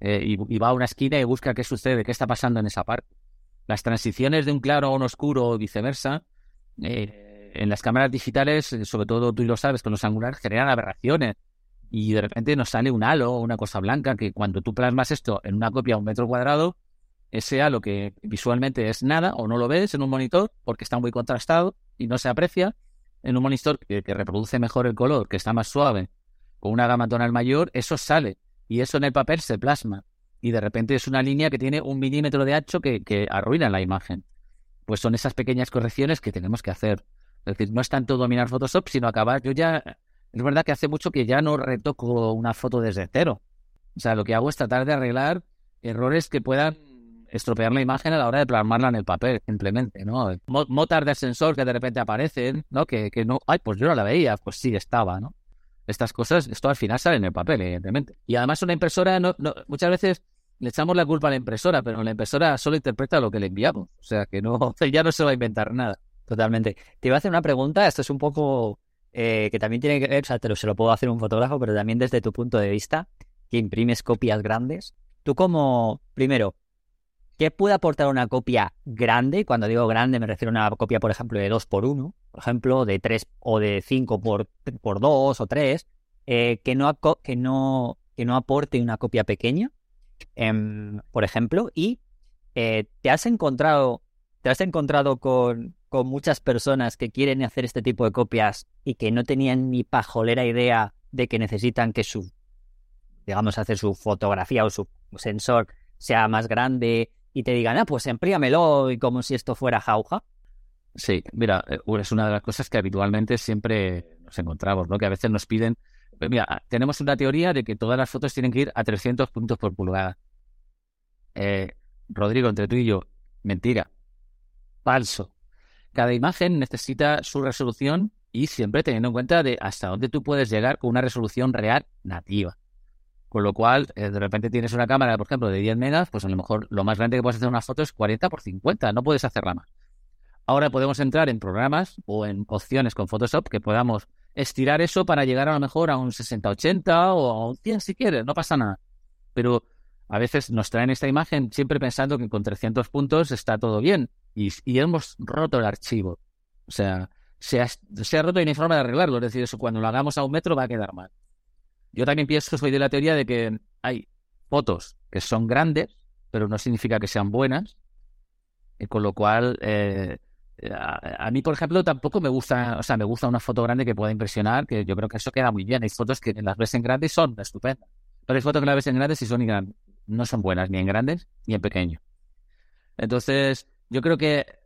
eh, y, va a una esquina y busca qué sucede, qué está pasando en esa parte. Las transiciones de un claro a un oscuro o viceversa, eh, en las cámaras digitales, eh, sobre todo tú lo sabes, con los angulares generan aberraciones y de repente nos sale un halo o una cosa blanca que cuando tú plasmas esto en una copia a un metro cuadrado, ese halo que visualmente es nada o no lo ves en un monitor porque está muy contrastado y no se aprecia, en un monitor que reproduce mejor el color, que está más suave con una gama tonal mayor, eso sale. Y eso en el papel se plasma. Y de repente es una línea que tiene un milímetro de ancho que, que arruina la imagen. Pues son esas pequeñas correcciones que tenemos que hacer. Es decir, no es tanto dominar Photoshop, sino acabar. Yo ya. Es verdad que hace mucho que ya no retoco una foto desde cero. O sea, lo que hago es tratar de arreglar errores que puedan estropear la imagen a la hora de plasmarla en el papel, simplemente, ¿no? Motas de ascensor que de repente aparecen, ¿no? Que, que no, ay, pues yo no la veía, pues sí estaba, ¿no? Estas cosas, esto al final sale en el papel, evidentemente. Y además una impresora, no, muchas veces le echamos la culpa a la impresora, pero la impresora solo interpreta lo que le enviamos. O sea, que no, ya no se va a inventar nada. Totalmente. Te iba a hacer una pregunta, esto es un poco eh, que también tiene que ver, o sea, te se lo puedo hacer un fotógrafo, pero también desde tu punto de vista, que imprimes copias grandes. Tú como, primero, ¿qué puede aportar una copia grande? Cuando digo grande me refiero a una copia, por ejemplo, de 2 por 1 por ejemplo, de 3 o de 5 por, por 2 o 3, eh, que, no, que, no, que no aporte una copia pequeña, em, por ejemplo, y eh, te has encontrado, te has encontrado con, con muchas personas que quieren hacer este tipo de copias y que no tenían ni pajolera idea de que necesitan que su, digamos, hacer su fotografía o su sensor sea más grande y te digan, ah, pues empríamelo y como si esto fuera jauja. Sí, mira, eh, es una de las cosas que habitualmente siempre nos encontramos, ¿no? Que a veces nos piden... Eh, mira, tenemos una teoría de que todas las fotos tienen que ir a 300 puntos por pulgada. Eh, Rodrigo, entre tú y yo, mentira. Falso. Cada imagen necesita su resolución y siempre teniendo en cuenta de hasta dónde tú puedes llegar con una resolución real nativa. Con lo cual, de repente tienes una cámara, por ejemplo, de 10 megas, pues a lo mejor lo más grande que puedes hacer una foto es 40 por 50, no puedes hacerla más. Ahora podemos entrar en programas o en opciones con Photoshop que podamos estirar eso para llegar a lo mejor a un 60-80 o a un 100 si quieres, no pasa nada. Pero a veces nos traen esta imagen siempre pensando que con 300 puntos está todo bien y, hemos roto el archivo. O sea, se ha, roto y no hay forma de arreglarlo. Es decir, eso cuando lo hagamos a un metro va a quedar mal. Yo también pienso, soy de la teoría de que hay fotos que son grandes, pero no significa que sean buenas, y con lo cual eh, a, mí, por ejemplo, tampoco me gusta, o sea, me gusta una foto grande que pueda impresionar, que yo creo que eso queda muy bien. Hay fotos que las ves en grandes son estupendas, pero hay fotos que las ves en grandes y son no son buenas ni en grandes ni en pequeño. Entonces, yo creo que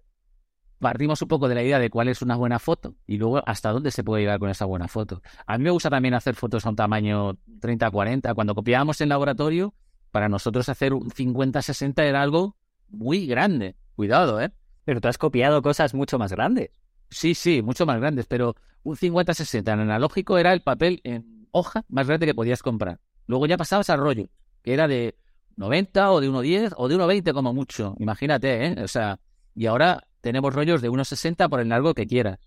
partimos un poco de la idea de cuál es una buena foto y luego hasta dónde se puede llegar con esa buena foto. A mí me gusta también hacer fotos a un tamaño 30-40. Cuando copiábamos en laboratorio, para nosotros hacer un 50-60 era algo muy grande. Cuidado, ¿eh? Pero tú has copiado cosas mucho más grandes. Sí, sí, mucho más grandes, pero un 50-60 en analógico era el papel en hoja más grande que podías comprar. Luego ya pasabas al rollo, que era de 90 o de 1,10 o de 1,20 como mucho. Imagínate, ¿eh? O sea, y ahora tenemos rollos de 1,60 por el largo que quieras.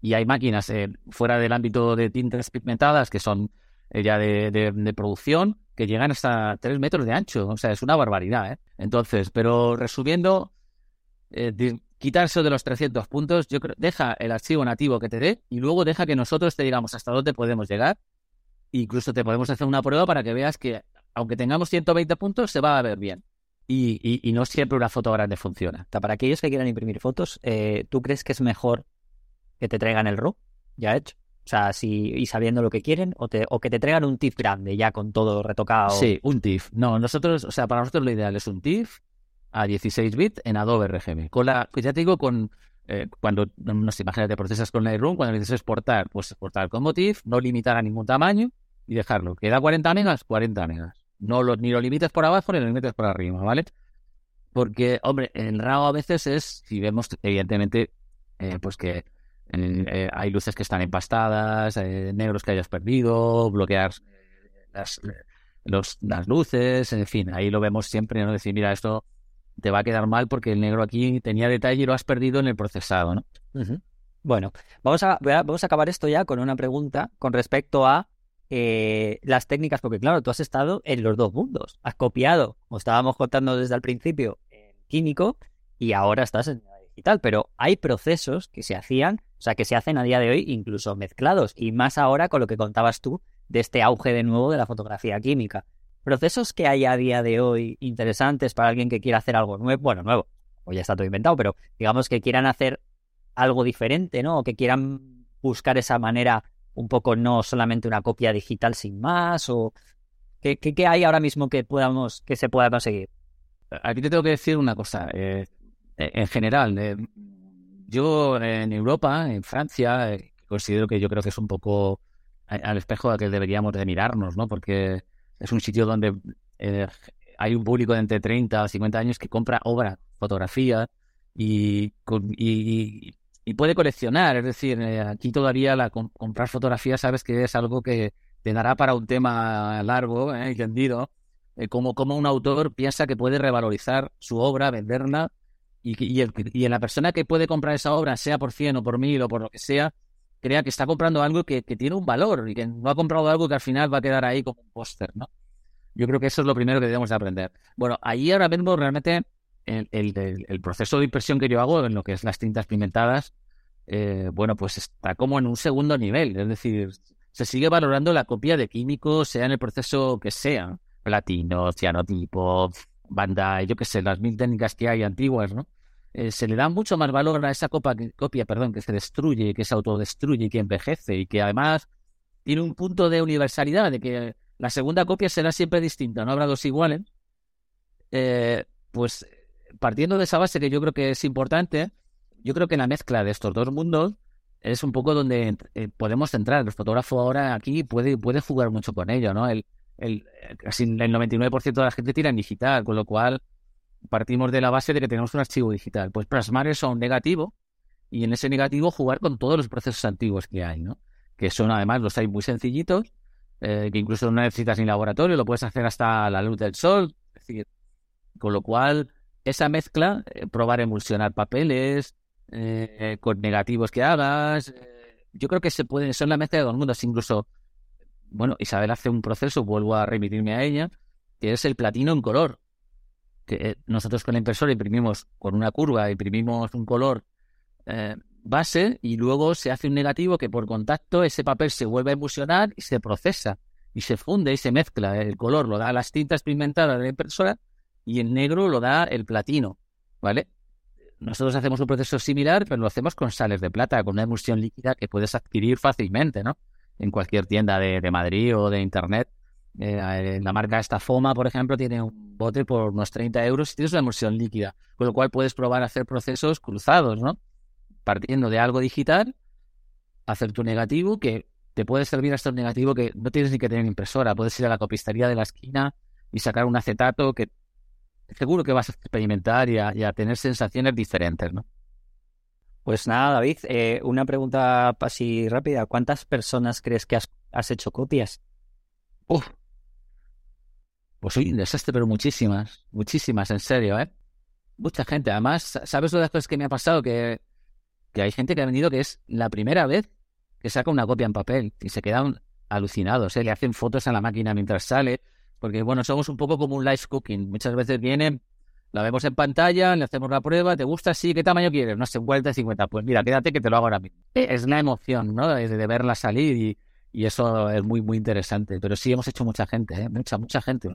Y hay máquinas eh, fuera del ámbito de tintas pigmentadas que son eh, ya de, de, producción que llegan hasta 3 metros de ancho. O sea, es una barbaridad, ¿eh? Entonces, pero resumiendo, eh, quitarse de los 300 puntos, yo creo, deja el archivo nativo que te dé y luego deja que nosotros te digamos hasta dónde podemos llegar. Incluso te podemos hacer una prueba para que veas que, aunque tengamos 120 puntos, se va a ver bien. Y, no siempre una foto grande funciona. Para aquellos que quieran imprimir fotos, eh, ¿tú crees que es mejor que te traigan el RAW ya hecho? O sea, si, y sabiendo lo que quieren, o, te, o que te traigan un TIFF grande ya con todo retocado. Sí, un TIFF. No, nosotros, o sea, para nosotros lo ideal es un TIFF a 16 bits en Adobe RGB. Con la, pues ya te digo, con eh, cuando, no sé, imagínate, procesas con Lightroom, cuando necesitas exportar, pues exportar con Motif, no limitar a ningún tamaño y dejarlo. ¿Queda 40 megas? 40 megas. No lo, ni lo limites por abajo ni lo limites por arriba, ¿vale? Porque, hombre, el RAW a veces es, si vemos, evidentemente, eh, pues que eh, hay luces que están empastadas, negros que hayas perdido, bloquear las, los, las luces, en fin, ahí lo vemos siempre, ¿no? Decir, mira, esto te va a quedar mal porque el negro aquí tenía detalle y lo has perdido en el procesado, ¿no? Bueno, vamos a, vamos a acabar esto ya con una pregunta con respecto a eh, las técnicas, porque claro, tú has estado en los dos mundos. Has copiado, como estábamos contando desde el principio, en químico y ahora estás en digital, pero hay procesos que se hacían, o sea, que se hacen a día de hoy incluso mezclados y más ahora con lo que contabas tú de este auge de nuevo de la fotografía química procesos que hay a día de hoy interesantes para alguien que quiera hacer algo nuevo, bueno, nuevo, o ya está todo inventado, pero digamos que quieran hacer algo diferente, ¿no? O que quieran buscar esa manera un poco no solamente una copia digital sin más, o qué, qué, hay ahora mismo que podamos, que se pueda conseguir. Aquí te tengo que decir una cosa. Eh, en general, eh, yo en Europa, en Francia, eh, considero que yo creo que es un poco al espejo a que deberíamos de mirarnos, ¿no? Porque es un sitio donde hay un público de entre 30 a 50 años que compra obra, fotografía y, y, puede coleccionar. Es decir, eh, aquí todavía la comprar fotografía sabes que es algo que te dará para un tema largo, eh, entendido, como, como un autor piensa que puede revalorizar su obra, venderla y, y, el, y la persona que puede comprar esa obra, sea por 100 o por 1000 o por lo que sea, crea que está comprando algo que, tiene un valor y que no ha comprado algo que al final va a quedar ahí como un póster, ¿no? Yo creo que eso es lo primero que debemos de aprender. Bueno, ahí ahora mismo realmente el, proceso de impresión que yo hago en lo que es las tintas pigmentadas, eh, bueno, pues está como en un segundo nivel. Es decir, se sigue valorando la copia de químicos, sea en el proceso que sea, platino, cianotipo, banda, yo qué sé, las mil técnicas que hay antiguas, ¿no? Eh, se le da mucho más valor a esa copia perdón, que se destruye, que se autodestruye y que envejece y que además tiene un punto de universalidad, de que la segunda copia será siempre distinta, no habrá dos iguales. Eh, pues partiendo de esa base que yo creo que es importante, yo creo que la mezcla de estos dos mundos es un poco donde eh, podemos entrar. El fotógrafo ahora aquí puede, puede jugar mucho con ello, ¿no? El, el, casi el 99% de la gente tira en digital, con lo cual partimos de la base de que tenemos un archivo digital. Pues plasmar eso a un negativo y en ese negativo jugar con todos los procesos antiguos que hay, ¿no? Que son además los hay muy sencillitos, eh, que incluso no necesitas ni laboratorio, lo puedes hacer hasta la luz del sol. Es decir, con lo cual, esa mezcla, eh, probar emulsionar papeles, eh, con negativos que hagas, yo creo que se puede, son la mezcla de dos mundos. Incluso, bueno, Isabel hace un proceso, vuelvo a remitirme a ella, que es el platino en color que eh, nosotros con la impresora imprimimos con una curva, imprimimos un color eh, base y luego se hace un negativo que por contacto ese papel se vuelve a emulsionar y se procesa y se funde y se mezcla. El color lo da las tintas pigmentadas de la impresora y el negro lo da el platino, ¿vale? nosotros hacemos un proceso similar, pero lo hacemos con sales de plata, con una emulsión líquida que puedes adquirir fácilmente, ¿no? En cualquier tienda de, Madrid o de Internet. Eh, la marca esta Foma, por ejemplo, tiene un bote por unos 30 euros y tienes una emulsión líquida, con lo cual puedes probar a hacer procesos cruzados, ¿no? Partiendo de algo digital, hacer tu negativo, que te puede servir hasta un negativo que no tienes ni que tener impresora, puedes ir a la copistería de la esquina y sacar un acetato que seguro que vas a experimentar y a, tener sensaciones diferentes, ¿no? Pues nada, David, eh, una pregunta así rápida. ¿Cuántas personas crees que has, has hecho copias? Uf, pues soy un desastre, pero muchísimas, muchísimas, en serio, ¿eh? Mucha gente. Además, ¿sabes una de las cosas que me ha pasado? Que, que hay gente que ha venido que es la primera vez que saca una copia en papel y se quedan alucinados, ¿eh? Le hacen fotos a la máquina mientras sale, porque, bueno, somos un poco como un live cooking. Muchas veces vienen, la vemos en pantalla, le hacemos la prueba, ¿te gusta? Sí, ¿qué tamaño quieres? No sé, 40, 50. Pues mira, quédate que te lo hago ahora mismo. Es la emoción, ¿no? De, de verla salir y, y eso es muy, muy interesante. Pero sí hemos hecho mucha gente, ¿eh? Mucha, mucha gente.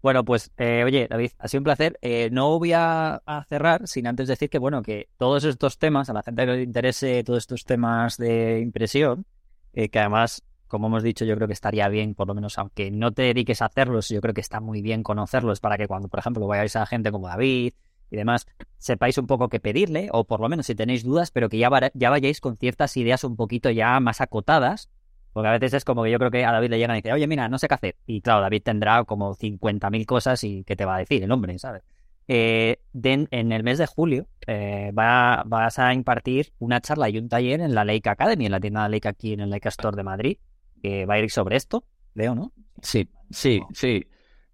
Bueno, pues eh, oye, David, ha sido un placer. Eh, no voy a, cerrar sin antes decir que, bueno, que todos estos temas, a la gente que le interese todos estos temas de impresión, eh, que además, como hemos dicho, yo creo que estaría bien, por lo menos, aunque no te dediques a hacerlos, yo creo que está muy bien conocerlos para que cuando, por ejemplo, vayáis a gente como David y demás, sepáis un poco qué pedirle, o por lo menos si tenéis dudas, pero que ya, vayáis con ciertas ideas un poquito ya más acotadas porque a veces es como que yo creo que a David le llegan y dice, oye, mira, no sé qué hacer. Y claro, David tendrá como 50.000 cosas y qué te va a decir el hombre, ¿sabes? Eh, en el mes de julio eh, va, vas a impartir una charla y un taller en la Leica Academy, en la tienda de Leica aquí en el Leica Store de Madrid, que va a ir sobre esto, veo, ¿no? Sí, sí, sí.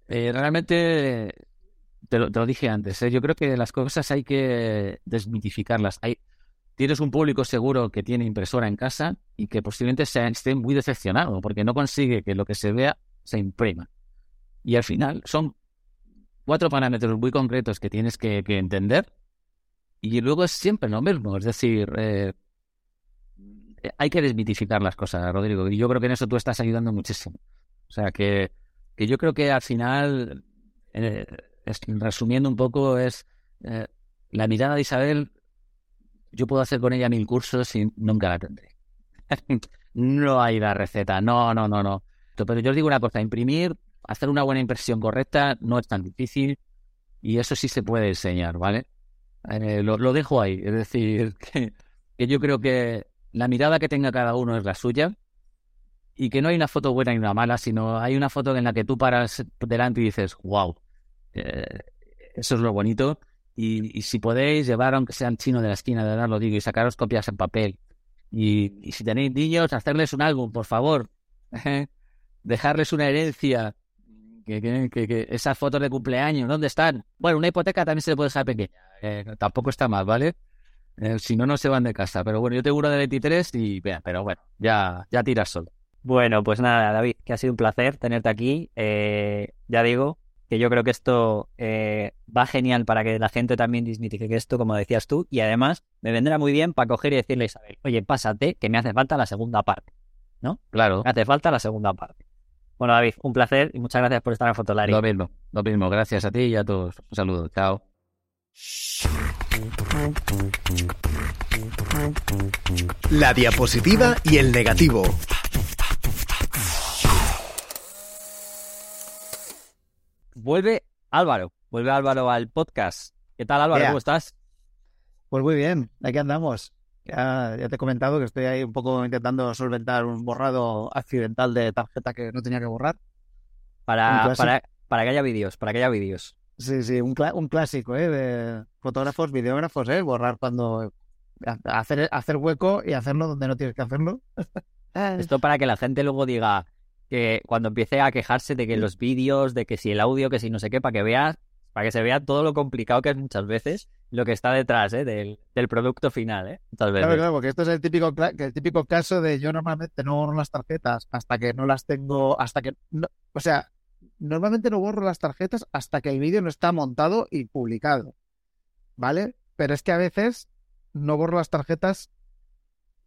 Eh, realmente, te lo, te lo, dije antes, yo creo que las cosas hay que desmitificarlas. Hay, tienes un público seguro que tiene impresora en casa y que posiblemente esté muy decepcionado porque no consigue que lo que se vea se imprima. Y al final son cuatro parámetros muy concretos que tienes que, entender y luego es siempre lo mismo. Es decir, eh, hay que desmitificar las cosas, Rodrigo. Y yo creo que en eso tú estás ayudando muchísimo. O sea, que, que yo creo que al final, eh, resumiendo un poco, es eh, la mirada de Isabel yo puedo hacer con ella mil cursos y nunca la tendré. no hay la receta, no, no, no, no. Pero yo os digo una cosa, imprimir, hacer una buena impresión correcta no es tan difícil y eso sí se puede enseñar, ¿vale? Eh, lo, dejo ahí, es decir, que, yo creo que la mirada que tenga cada uno es la suya y que no hay una foto buena y una mala, sino hay una foto en la que tú paras delante y dices, wow, eh, eso es lo bonito y, si podéis llevar, aunque sean chino de la esquina, de verdad lo digo, y sacaros copias en papel. Y, si tenéis niños, hacerles un álbum, por favor. Dejarles una herencia. Que, que, esas fotos de cumpleaños, ¿dónde están? Bueno, una hipoteca también se le puede dejar pequeña. Eh, tampoco está mal, ¿vale? Eh, si no, no se van de casa. Pero bueno, yo tengo una de 23 y vea, pero bueno, ya, ya tiras solo. Bueno, pues nada, David, que ha sido un placer tenerte aquí. Eh, ya digo, que yo creo que esto eh, va genial para que la gente también desmitifique esto, como decías tú, y además me vendrá muy bien para coger y decirle a Isabel, oye, pásate, que me hace falta la segunda parte, ¿no? Claro. Me hace falta la segunda parte. Bueno, David, un placer y muchas gracias por estar en Fotolari. Lo mismo, lo mismo. Gracias a ti y a todos. Un saludo. Chao. La diapositiva y el negativo. vuelve Álvaro, vuelve Álvaro al podcast. ¿Qué tal Álvaro? ¿Cómo estás? Pues muy bien, aquí andamos. Ya, te he comentado que estoy ahí un poco intentando solventar un borrado accidental de tarjeta que no tenía que borrar. Para, para, para que haya vídeos, para que haya vídeos. Sí, sí, un, un clásico, ¿eh? De fotógrafos, videógrafos, ¿eh? Borrar cuando... Hacer, hacer hueco y hacerlo donde no tienes que hacerlo. Esto para que la gente luego diga, que cuando empiece a quejarse de que los vídeos, de que si el audio, que si no sé qué, para que veas, para que se vea todo lo complicado que es muchas veces lo que está detrás ¿eh? del, del, producto final, ¿eh? Claro, claro, porque esto es el típico, el típico caso de yo normalmente no borro las tarjetas hasta que no las tengo, hasta que, o sea, normalmente no borro las tarjetas hasta que el vídeo no está montado y publicado, ¿vale? Pero es que a veces no borro las tarjetas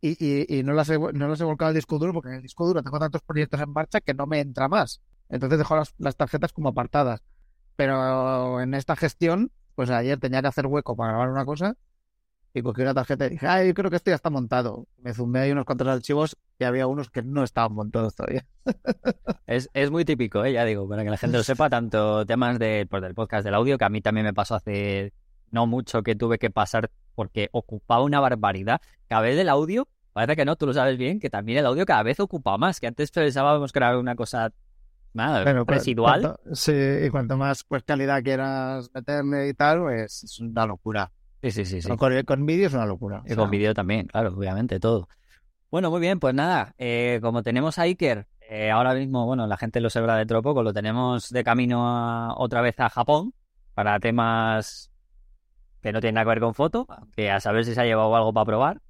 y, no, las he, no las he volcado al disco duro porque en el disco duro tengo tantos proyectos en marcha que no me entra más. Entonces dejo las, tarjetas como apartadas. Pero en esta gestión, pues ayer tenía que hacer hueco para grabar una cosa y cogí una tarjeta y dije, ay, yo creo que esto ya está montado. Me zumbé ahí unos cuantos archivos y había unos que no estaban montados todavía. Es, es muy típico, ¿eh? ya digo, para que la gente lo sepa, tanto temas de, pues, del podcast del audio, que a mí también me pasó hace no mucho que tuve que pasar porque ocupaba una barbaridad. Cada vez el audio, parece que no, tú lo sabes bien, que también el audio cada vez ocupa más, que antes pensábamos que era una cosa nada, residual. cuanto- sí, y cuanto más pues calidad quieras meterle y tal, pues es una locura. Sí, sí, sí, sí. Con, con vídeo es una locura. Y O con vídeo también, claro, obviamente, todo. Bueno, muy bien, pues nada, eh, como tenemos a Iker, eh, ahora mismo, bueno, la gente lo sabrá dentro de poco, lo tenemos de camino a- otra vez a Japón para temas que no tienen nada que ver con foto, que a saber si se ha llevado algo para probar.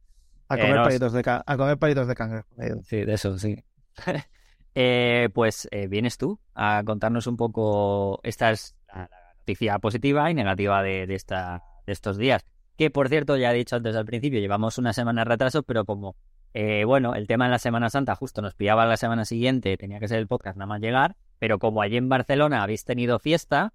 A Eh, comer, no, palitos de a comer palitos de cangrejo. Sí, de eso, sí. Eh, pues eh, vienes tú a contarnos un poco, esta es la, la noticia positiva y negativa de, de esta, de estos días. Que por cierto, ya he dicho antes al principio, llevamos una semana de retraso, pero como, eh, bueno, el tema de la Semana Santa justo nos pillaba la semana siguiente, tenía que ser el podcast nada más llegar, pero como allí en Barcelona habéis tenido fiesta,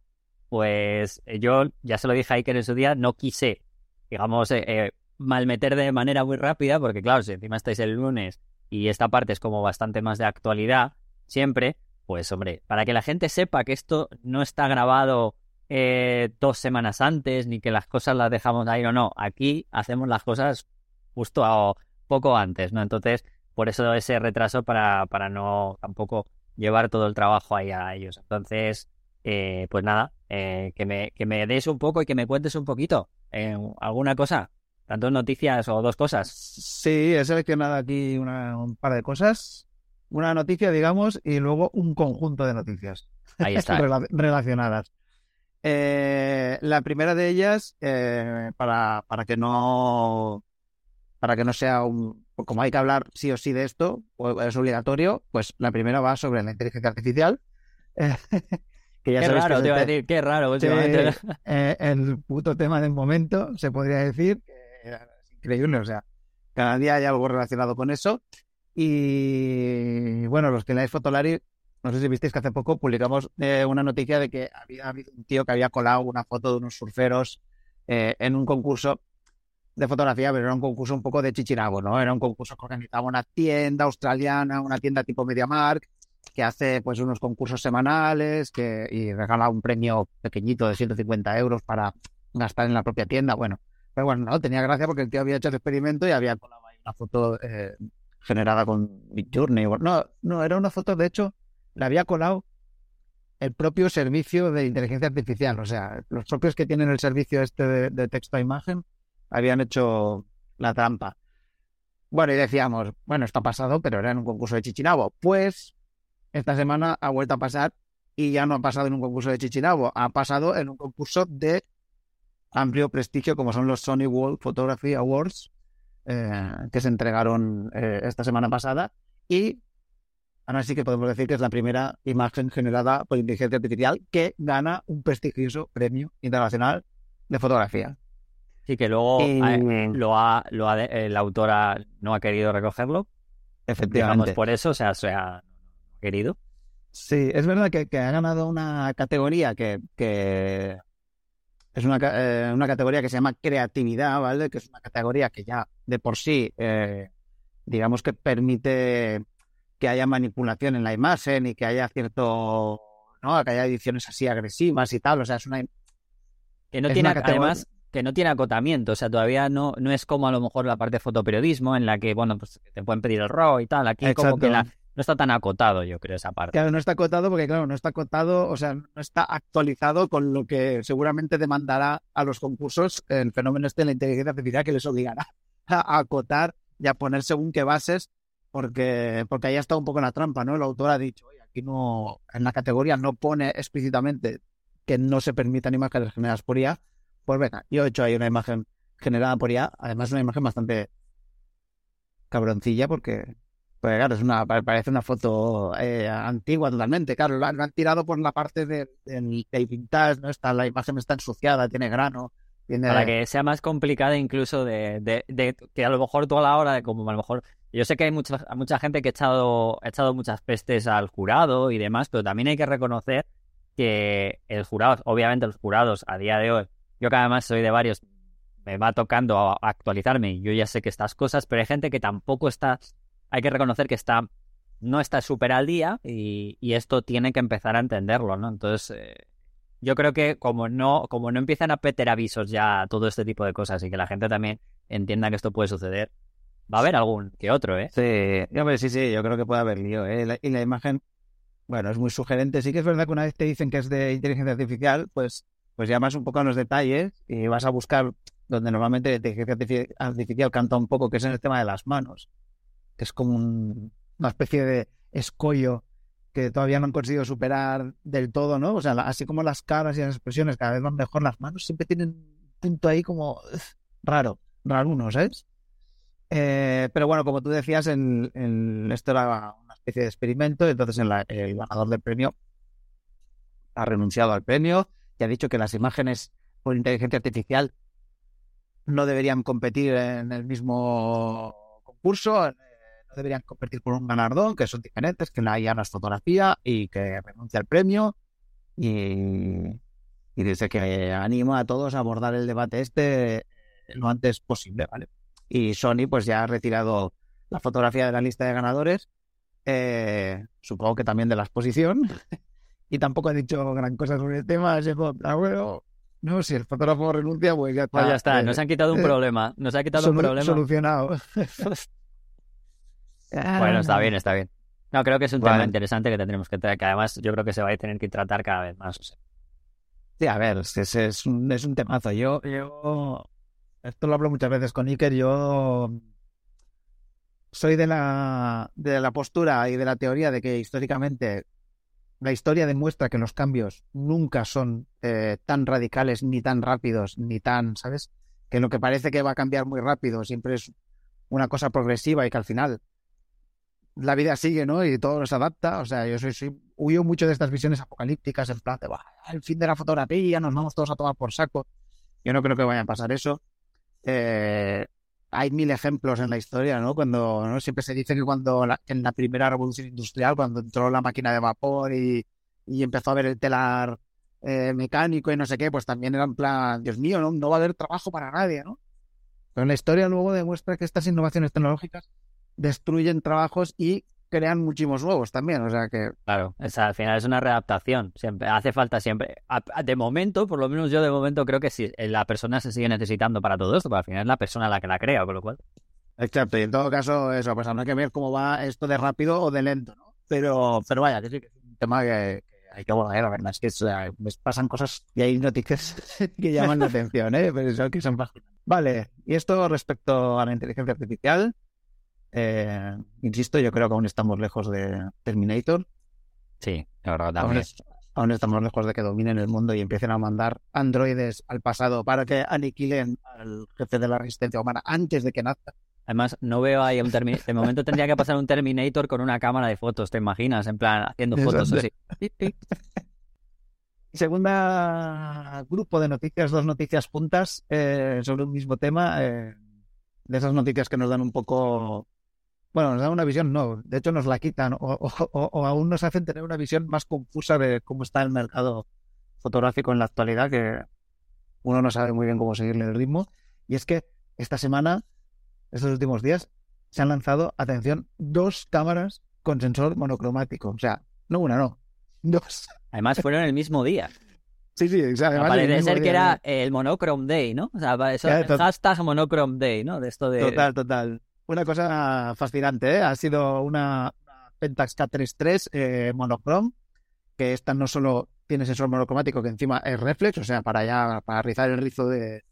pues eh, yo ya se lo dije a Iker en su día, no quise, digamos, eh, eh, malmeter de manera muy rápida, porque claro, si encima estáis el lunes y esta parte es como bastante más de actualidad, siempre, pues hombre, para que la gente sepa que esto no está grabado eh, dos semanas antes, ni que las cosas las dejamos ahí o no, aquí hacemos las cosas justo a- poco antes, ¿no? Entonces, por eso ese retraso para, para no tampoco llevar todo el trabajo ahí a ellos. Entonces, eh, pues nada, eh, que, me, que me des un poco y que me cuentes un poquito eh, alguna cosa, tanto noticias o dos cosas. Sí, he seleccionado aquí una- un par de cosas. Una noticia, digamos, y luego un conjunto de noticias Ahí está. rela- relacionadas. Eh, la primera de ellas, eh, para, para que no para que no sea un como hay que hablar sí o sí de esto, es obligatorio, pues la primera va sobre la inteligencia artificial. eh, que ya Qué sabéis raro, te iba a decir, qué raro últimamente. Eh, el puto tema del momento, se podría decir. es increíble, o sea, cada día hay algo relacionado con eso. Y bueno, los que leáis Fotolari, no sé si visteis que hace poco publicamos eh, una noticia de que había habido un tío que había colado una foto de unos surferos eh, en un concurso de fotografía, pero era un concurso un poco de chichinabo, ¿no? Era un concurso que organizaba una tienda australiana, una tienda tipo MediaMark, que hace pues unos concursos semanales que, y regala un premio pequeñito de 150 euros para gastar en la propia tienda. Bueno, pero bueno, no, tenía gracia porque el tío había hecho el experimento y había colado ahí una foto eh, generada con Midjourney. No, no, era una foto, de hecho, la había colado el propio servicio de inteligencia artificial. O sea, los propios que tienen el servicio este de, texto a imagen habían hecho la trampa. Bueno, y decíamos, bueno, esto ha pasado, pero era en un concurso de Chichinabo. Pues esta semana ha vuelto a pasar y ya no ha pasado en un concurso de Chichinabo, ha pasado en un concurso de amplio prestigio como son los Sony World Photography Awards eh, que se entregaron eh, esta semana pasada y ahora sí que podemos decir que es la primera imagen generada por inteligencia artificial que gana un prestigioso premio internacional de fotografía. Sí, que luego eh, lo ha, lo ha, la autora no ha querido recogerlo, digamos Efectivamente. por eso, o sea, se ha querido. Sí, es verdad que, que ha ganado una categoría que, que es una, eh, una categoría que se llama creatividad, ¿vale? Que es una categoría que ya de por sí, eh, digamos que permite que haya manipulación en la imagen y que haya cierto, ¿no? Que haya ediciones así agresivas y tal. O sea, es una, Que no tiene, además, que no tiene acotamiento, o sea, todavía no, no es como a lo mejor la parte de fotoperiodismo en la que, bueno, pues te pueden pedir el RAW y tal. Aquí como que la- no está tan acotado, yo creo, esa parte. Claro, no está acotado porque, claro, no está acotado, o sea, no está actualizado con lo que seguramente demandará a los concursos el fenómeno este de la inteligencia artificial que les obligará a acotar y a poner según qué bases, porque, porque ahí está un poco la trampa, ¿no? El autor ha dicho, oye, aquí no, en la categoría no pone explícitamente que no se permitan imágenes generadas por IA, pues venga, yo he hecho ahí una imagen generada por IA, además una imagen bastante cabroncilla porque pues claro, es una, pa- parece una foto eh, antigua totalmente. Claro, lo han, tirado por la parte de- del del vintage, ¿no? Está, la imagen está ensuciada, tiene grano. Para que sea más complicada incluso de, de, de que a lo mejor tú a la hora de como a lo mejor yo sé que hay mucha, mucha gente que ha echado, ha echado muchas pestes al jurado y demás, pero también hay que reconocer que el jurado, obviamente los jurados a día de hoy, yo que además soy de varios, me va tocando a- actualizarme y yo ya sé que estas cosas, pero hay gente que tampoco está, hay que reconocer que está, no está súper al día y, y esto tiene que empezar a entenderlo, ¿no? Entonces, eh, yo creo que como no, como no empiezan a peter avisos ya todo este tipo de cosas y que la gente también entienda que esto puede suceder, va a haber algún que otro, ¿eh? Sí, hombre, sí, sí, yo creo que puede haber lío. ¿eh? Y la imagen, bueno, es muy sugerente. Sí que es verdad que una vez te dicen que es de inteligencia artificial, pues, pues llamas un poco a los detalles y vas a buscar donde normalmente la inteligencia artifi- artificial canta un poco, que es en el tema de las manos, que es como un- una especie de escollo que todavía no han conseguido superar del todo, ¿no? O sea, así como las caras y las expresiones cada vez van mejor, las manos siempre tienen un punto ahí como ugh, raro, raruno, ¿sabes? Eh, pero bueno, como tú decías, en, esto era una especie de experimento, entonces en la- el ganador del premio ha renunciado al premio y ha dicho que las imágenes por inteligencia artificial no deberían competir en el mismo concurso, eh, no deberían competir por un galardón, que son diferentes, que la IA no fotografía y que renuncia al premio y, y dice que anima a todos a abordar el debate este eh, lo antes posible, ¿vale? Y Sony pues ya ha retirado la fotografía de la lista de ganadores, eh, supongo que también de la exposición, y tampoco ha dicho gran cosa sobre el tema, bueno, no, si el fotógrafo renuncia, pues ya está. Pues ya está, nos han quitado un eh, problema, nos ha quitado un problema. Solucionado. Bueno, está bien, está bien. No, creo que es un tema interesante que tendremos que tratar, que además yo creo que se va a tener que tratar cada vez más. o sea. Sí, a ver, es, es, es un, es un temazo. Yo, yo, esto lo hablo muchas veces con Iker, yo soy de la, de la postura y de la teoría de que históricamente la historia demuestra que los cambios nunca son eh, tan radicales, ni tan rápidos, ni tan, ¿sabes? Que lo que parece que va a cambiar muy rápido siempre es una cosa progresiva y que al final la vida sigue, ¿no? Y todo se adapta. O sea, yo soy, soy huyo mucho de estas visiones apocalípticas en plan de, "Buah, el fin de la fotografía, nos vamos todos a tomar por saco. Yo no creo que vaya a pasar eso. Eh, hay mil ejemplos en la historia, ¿no? Cuando siempre se dice que cuando en la primera revolución industrial, cuando entró la máquina de vapor y, empezó a ver el telar eh, mecánico y no sé qué, pues también era en plan, Dios mío, no, no va a haber trabajo para nadie, ¿no? Pero la historia luego demuestra que estas innovaciones tecnológicas destruyen trabajos y crean muchísimos nuevos también. O sea que Claro, es- al final es una readaptación. Siempre hace falta siempre. De momento, por lo menos yo de momento creo que sí, eh, la persona se sigue necesitando para todo esto, pero al final es la persona la que la crea, con lo cual. Exacto, y en todo caso, eso, pues habrá que ver cómo va esto de rápido o de lento, ¿no? Pero, pero vaya, que sí que es un tema que, que hay que abordar, la verdad es que o sea, pues pasan cosas y hay noticias que llaman la atención, ¿eh? Pero eso que son fascinantes. Vale, y esto respecto a la inteligencia artificial, eh, insisto, yo creo que aún estamos lejos de Terminator, Sí, la verdad aún, también. es- aún estamos lejos de que dominen el mundo y empiecen a mandar androides al pasado para que aniquilen al jefe de la resistencia humana antes de que nazca. Además, no veo ahí un Terminator. De momento tendría que pasar un Terminator con una cámara de fotos, ¿te imaginas? En plan, haciendo fotos así. Segunda grupo de noticias, dos noticias puntas eh, sobre un mismo tema. eh, de esas noticias que nos dan un poco. Bueno, nos dan una visión, no, de hecho nos la quitan o, o- o- aún nos hacen tener una visión más confusa de cómo está el mercado fotográfico en la actualidad, que uno no sabe muy bien cómo seguirle el ritmo. Y es que esta semana, estos últimos días, se han lanzado, atención, dos cámaras con sensor monocromático. O sea, no una, no, dos. Además, fueron el mismo día. Sí, sí, exacto. Parece ser que era el Monochrome Day, ¿no? O sea, eso, to- hashtag Monochrome Day, ¿no? De esto de. Total, total. Una cosa fascinante, ¿eh? Ha sido una, Pentax K33 eh, monochrome, que esta no solo tiene sensor monocromático, que encima es reflex, o sea, para ya, para rizar el rizo de,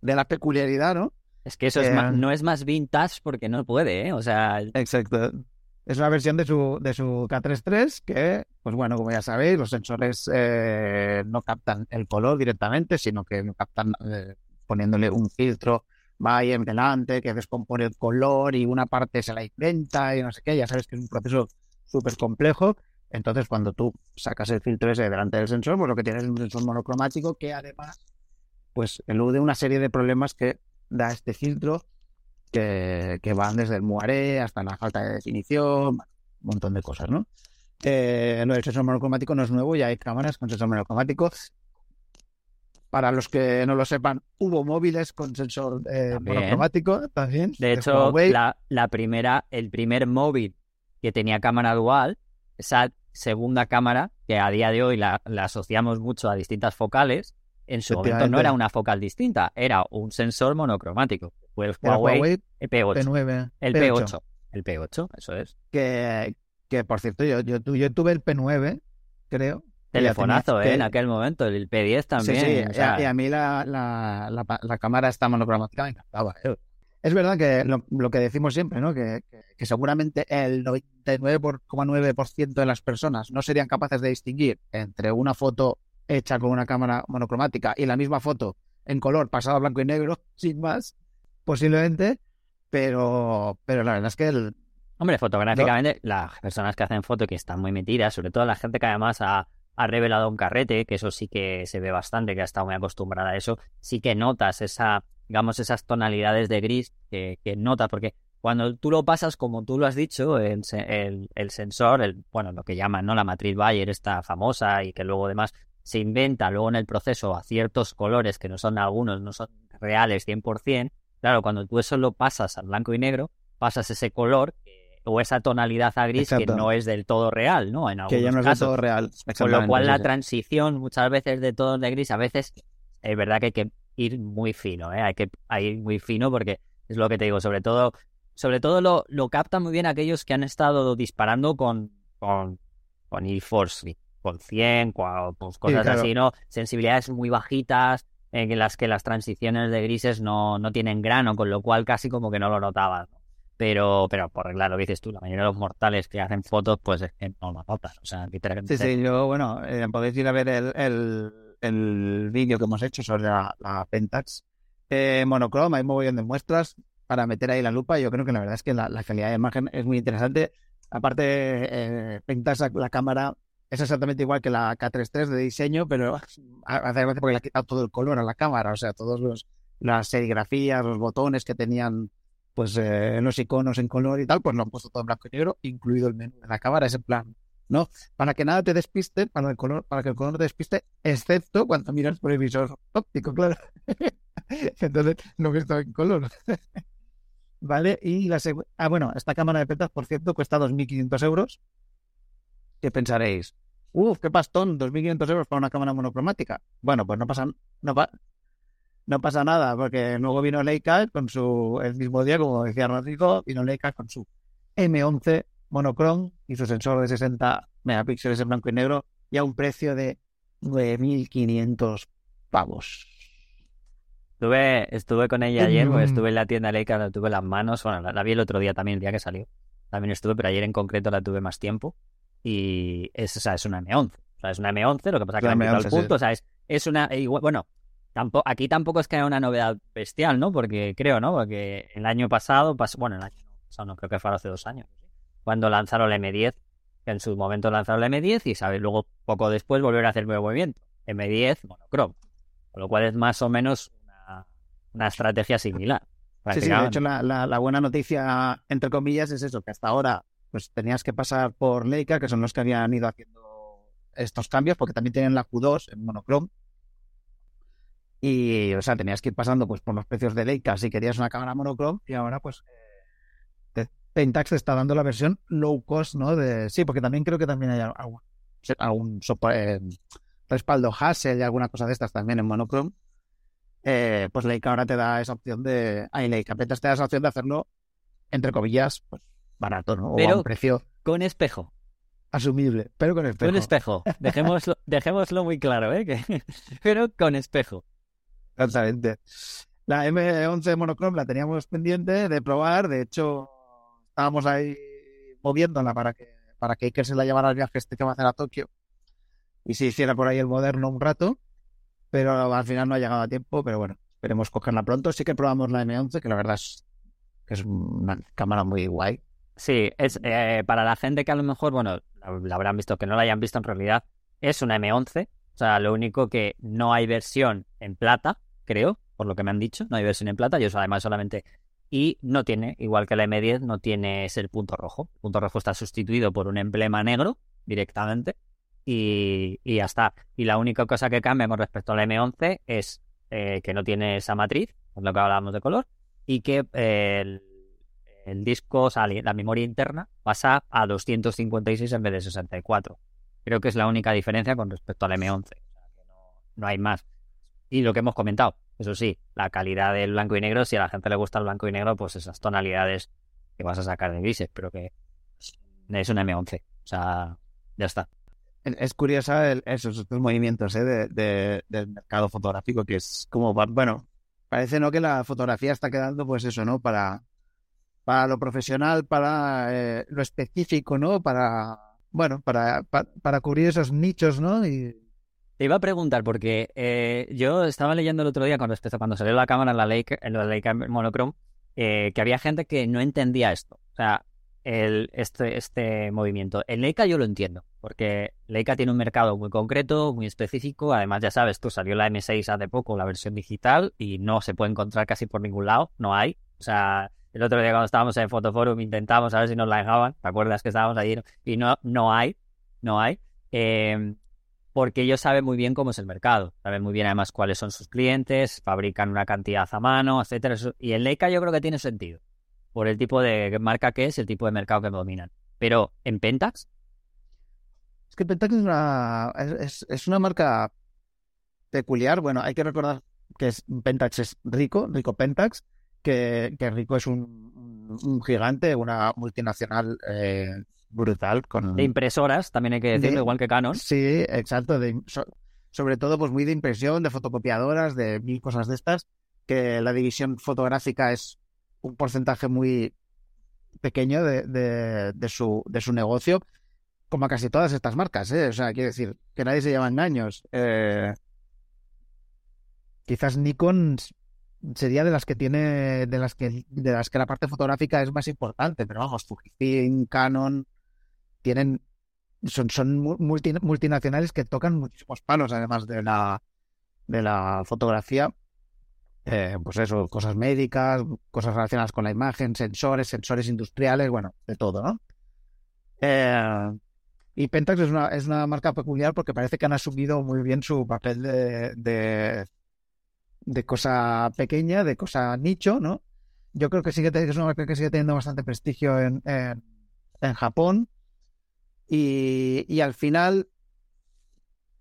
de la peculiaridad, ¿no? Es que eso es Eh, ma- no es más vintage porque no puede, ¿eh? O sea, Exacto. Es una versión de su, de su K33 que, pues bueno, como ya sabéis, los sensores eh, no captan el color directamente, sino que lo captan eh, poniéndole un filtro, va ahí en delante, que descompone el color y una parte se la inventa y no sé qué. Ya sabes que es un proceso súper complejo. Entonces, cuando tú sacas el filtro ese delante del sensor, pues lo que tienes es un sensor monocromático que además, pues elude una serie de problemas que da este filtro que, que van desde el muaré hasta la falta de definición, un montón de cosas, ¿no? Eh, del sensor monocromático no es nuevo, ya hay cámaras con sensor monocromático. Para los que no lo sepan, hubo móviles con sensor eh, También. monocromático también. De hecho, Huawei. la, la primera, el primer móvil que tenía cámara dual, esa segunda cámara, que a día de hoy la, la asociamos mucho a distintas focales, en su momento no era una focal distinta, era un sensor monocromático. Fue el Huawei, Huawei P8. P9. el P8. P8. El P8, eso es. Que, que por cierto, yo, yo, yo tuve el P9, creo. Telefonazo, tenía- ¿eh? En aquel momento, el P10 también. Sí, sí, o y sea, a- y a mí la, la, la, cámara esta monocromática me encantaba. eh. Es verdad que lo, lo que decimos siempre, ¿no? Que, que, que seguramente el 99,9% de las personas no serían capaces de distinguir entre una foto hecha con una cámara monocromática y la misma foto en color pasada a blanco y negro, sin más, posiblemente, pero, pero la verdad es que el, Hombre, fotográficamente, las personas que hacen foto que están muy metidas, sobre todo la gente que además ha, ha revelado un carrete, que eso sí que se ve bastante, que ha estado muy acostumbrada a eso, sí que notas esa, digamos, esas tonalidades de gris que, que notas, porque cuando tú lo pasas, como tú lo has dicho, el, el, el sensor, el, bueno, lo que llaman, ¿no? La matriz Bayer, esta famosa, y que luego además se inventa luego en el proceso a ciertos colores que no son algunos, no son reales 100%, claro, cuando tú eso lo pasas al blanco y negro, pasas ese color o esa tonalidad a gris Exacto. que no es del todo real, ¿no? En que ya no es de casos. todo real. Con lo cual la sí. transición muchas veces de todos de gris, a veces es verdad que hay que ir muy fino, ¿eh? Hay que ir muy fino porque es lo que te digo, sobre todo, sobre todo lo, lo captan muy bien aquellos que han estado disparando con, con, con e-Force, con 100, con, pues, cosas claro. así, ¿no? Sensibilidades muy bajitas, en las que las transiciones de grises no, no tienen grano, con lo cual casi como que no lo notabas, ¿no? Pero, pero por regla lo que dices tú, la mayoría de los mortales que hacen fotos, pues es que no lo notan. O sea, literalmente. Sí, sí, yo, bueno, eh, podéis ir a ver el, el, el vídeo que hemos hecho sobre la, la Pentax eh, monocroma, hay mogollón de muestras para meter ahí la lupa. Yo creo que la verdad es que la, la calidad de imagen es muy interesante. Aparte, eh, Pentax, la, la cámara es exactamente igual que la K33 de diseño, pero hace gracia porque le ha quitado todo el color a la cámara, o sea, todos los las serigrafías, los botones que tenían pues eh, los iconos en color y tal, pues lo han puesto todo en blanco y negro, incluido el menú de la cámara, es en plan, ¿no? Para que nada te despiste, para el color, para que el color te despiste, excepto cuando miras por el visor óptico, claro. Entonces, no ves todo en color. ¿Vale? Y la segu- Ah, bueno, esta cámara de petas, por cierto, cuesta 2.500 euros. ¿Qué pensaréis? Uf, qué pastón, 2.500 euros para una cámara monocromática. Bueno, pues no pasa, no, pa- no pasa nada, porque luego vino Leica con su, el mismo día, como decía Rodrigo, vino Leica con su M11 monocrom y su sensor de 60 megapíxeles en blanco y negro y a un precio de 9.500 pavos. Estuve, estuve con ella ayer, Mm. estuve en la tienda Leica, la tuve en las manos. Bueno, la, la vi el otro día también, el día que salió. También estuve, pero ayer en concreto la tuve más tiempo. Y es, o sea, es una M11. O sea, es una M11, lo que pasa es que La le han quitado el M11, sí. punto. O sea, es, es una. igual- bueno, tampoco, aquí tampoco es que haya una novedad bestial, ¿no? Porque creo, ¿no? Porque el año pasado, pas- bueno, el año pasado no, creo que fue hace dos años, cuando lanzaron la M10, que en su momento lanzaron la M10 y, ¿sabes? Luego, poco después, volvieron a hacer el nuevo movimiento. M10 monocrom. Con lo cual es más o menos una, una estrategia similar. Sí, sí, de hecho la, la- la buena noticia, entre comillas, es eso, que hasta ahora pues tenías que pasar por Leica, que son los que habían ido haciendo estos cambios, porque también tienen la Q2 en monocrom. Y, o sea, tenías que ir pasando pues por los precios de Leica si querías una cámara monocrom, y ahora pues eh, te- Pentax te está dando la versión low cost, ¿no? De, sí, porque también creo que también hay algún, algún eh, respaldo Hassel y alguna cosa de estas también en monocrom eh, pues Leica ahora te da esa opción de. Ay, Leica, Pentax te da esa opción de hacerlo, entre comillas, pues barato, ¿no? O a un precio Con espejo. asumible, pero con espejo. Con espejo. Dejémoslo, dejémoslo muy claro, ¿eh? Que- pero con espejo. Exactamente. La M11 Monochrome la teníamos pendiente de probar, de hecho, estábamos ahí moviéndola para que, para que Iker se la llevara al viaje este que va a hacer a Tokio y se hiciera por ahí el moderno un rato, pero al final no ha llegado a tiempo, pero bueno, esperemos cogerla pronto. Sí que probamos la M11, que la verdad es que es una cámara muy guay. Sí, es eh, para la gente que a lo mejor, bueno, la, la habrán visto, que no la hayan visto en realidad, es una M11. Sea, lo único que no hay versión en plata, creo, por lo que me han dicho, no hay versión en plata, yo además solamente... Y no tiene, igual que la M10, no tiene ese punto rojo. El punto rojo está sustituido por un emblema negro directamente. y, y ya está. Y la única cosa que cambia con respecto al M11 es eh, que no tiene esa matriz, es lo que hablábamos de color, y que el, el disco, o sea, la memoria interna pasa a 256 en vez de 64. Creo que es la única diferencia con respecto al M11. O sea, que no, hay más. Y lo que hemos comentado, eso sí, la calidad del blanco y negro, si a la gente le gusta el blanco y negro, pues esas tonalidades que vas a sacar de grises, pero que es un M11. O sea, ya está. Es curiosa el- esos, movimientos ¿eh? de, de- del mercado fotográfico, que es como, bueno, parece no que la fotografía está quedando, pues eso, ¿no? Para, para lo profesional, para eh, lo específico, ¿no? Para, bueno, para, pa- para, cubrir esos nichos, ¿no? Y Te iba a preguntar, porque eh, yo estaba leyendo el otro día con respecto a cuando salió la cámara en la Leica, en la Leica Monochrome, eh, que había gente que no entendía esto. O sea, el, este, este movimiento. En Leica yo lo entiendo, porque Leica tiene un mercado muy concreto, muy específico. Además, ya sabes, tú salió la M6 hace poco, la versión digital, y no se puede encontrar casi por ningún lado, no hay. O sea, el otro día cuando estábamos en Fotoforum intentamos a ver si nos la dejaban, ¿te acuerdas que estábamos allí? Y no, no hay, no hay. Eh, porque ellos saben muy bien cómo es el mercado, saben muy bien además cuáles son sus clientes, fabrican una cantidad a mano, etcétera. Y en Leica yo creo que tiene sentido, por el tipo de marca que es, el tipo de mercado que dominan. Pero en Pentax, es que Pentax es una, es- es una marca peculiar. Bueno, hay que recordar que es, Pentax es Rico, Rico Pentax, que, que Rico es un, gigante, una multinacional eh, brutal con de impresoras, también hay que decirlo, De- igual que Canon. Sí, exacto. de- so- sobre todo, pues muy de impresión, de fotocopiadoras, de mil cosas de estas, que la división fotográfica es un porcentaje muy pequeño de, de, de su, de su negocio, como a casi todas estas marcas, ¿eh? O sea, quiero decir, que nadie se lleva engaños. Eh, quizás Nikon sería de las que tiene, de las que, de las que la parte fotográfica es más importante, pero vamos, Fujifilm, Canon, tienen son, son mu- multi- multinacionales que tocan muchísimos palos, además de la, de la fotografía. Eh, pues eso, cosas médicas, cosas relacionadas con la imagen, sensores, sensores industriales, bueno, de todo, ¿no? Eh, y Pentax es una, es una marca peculiar porque parece que han asumido muy bien su papel de, de, de cosa pequeña, de cosa nicho, ¿no? Yo creo que sigue es una marca que sigue teniendo bastante prestigio en, en, en Japón. Y, y al final,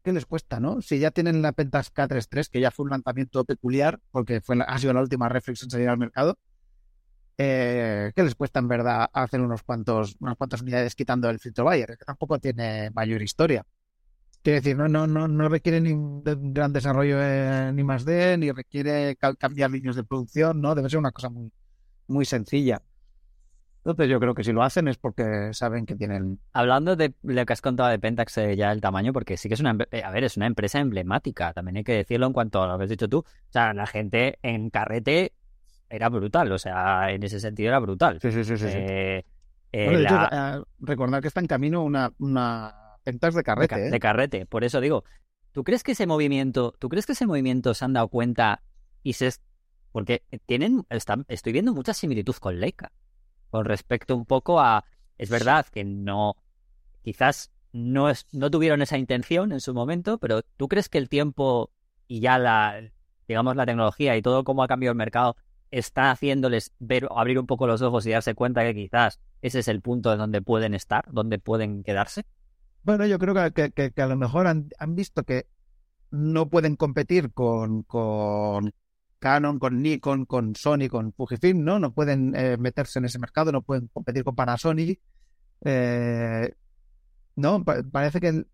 ¿qué les cuesta, no? Si ya tienen la Pentax K33, que ya fue un lanzamiento peculiar, porque fue ha sido la última reflex en salir al mercado, eh, ¿qué les cuesta en verdad hacer unos cuantos, unas cuantas unidades quitando el filtro Bayer? Que tampoco tiene mayor historia. Quiero decir, no, no, no, no requiere ni un de- gran desarrollo en ni más D, ni requiere ca- cambiar líneas de producción, ¿no? Debe ser una cosa muy, muy sencilla. Entonces yo creo que si lo hacen es porque saben que tienen Hablando de lo que has contado de Pentax, eh, ya el tamaño, porque sí que es una, eh, a ver, es una empresa emblemática, también hay que decirlo en cuanto a lo que has dicho tú. O sea, la gente en carrete era brutal, o sea, en ese sentido era brutal. Sí, sí, sí, sí. sí. Eh, eh, Bueno, de hecho, la- eh, recordar que está en camino una, una De de, carrete, ca- ¿eh? de carrete, por eso digo, ¿tú crees que ese movimiento, tú crees que ese movimiento se han dado cuenta y se porque tienen, están, estoy viendo mucha similitud con Leica, con respecto un poco a, es verdad que no, quizás no es, no tuvieron esa intención en su momento, pero ¿tú crees que el tiempo y ya la, digamos, la tecnología y todo cómo ha cambiado el mercado está haciéndoles ver, abrir un poco los ojos y darse cuenta que quizás ese es el punto de donde pueden estar, donde pueden quedarse? Bueno, yo creo que, que- a lo mejor han, han visto que no pueden competir con, con Canon, con Nikon, con Sony, con Fujifilm, ¿no? No pueden eh, meterse en ese mercado, no pueden competir con Panasonic. Eh, no, Pa- parece que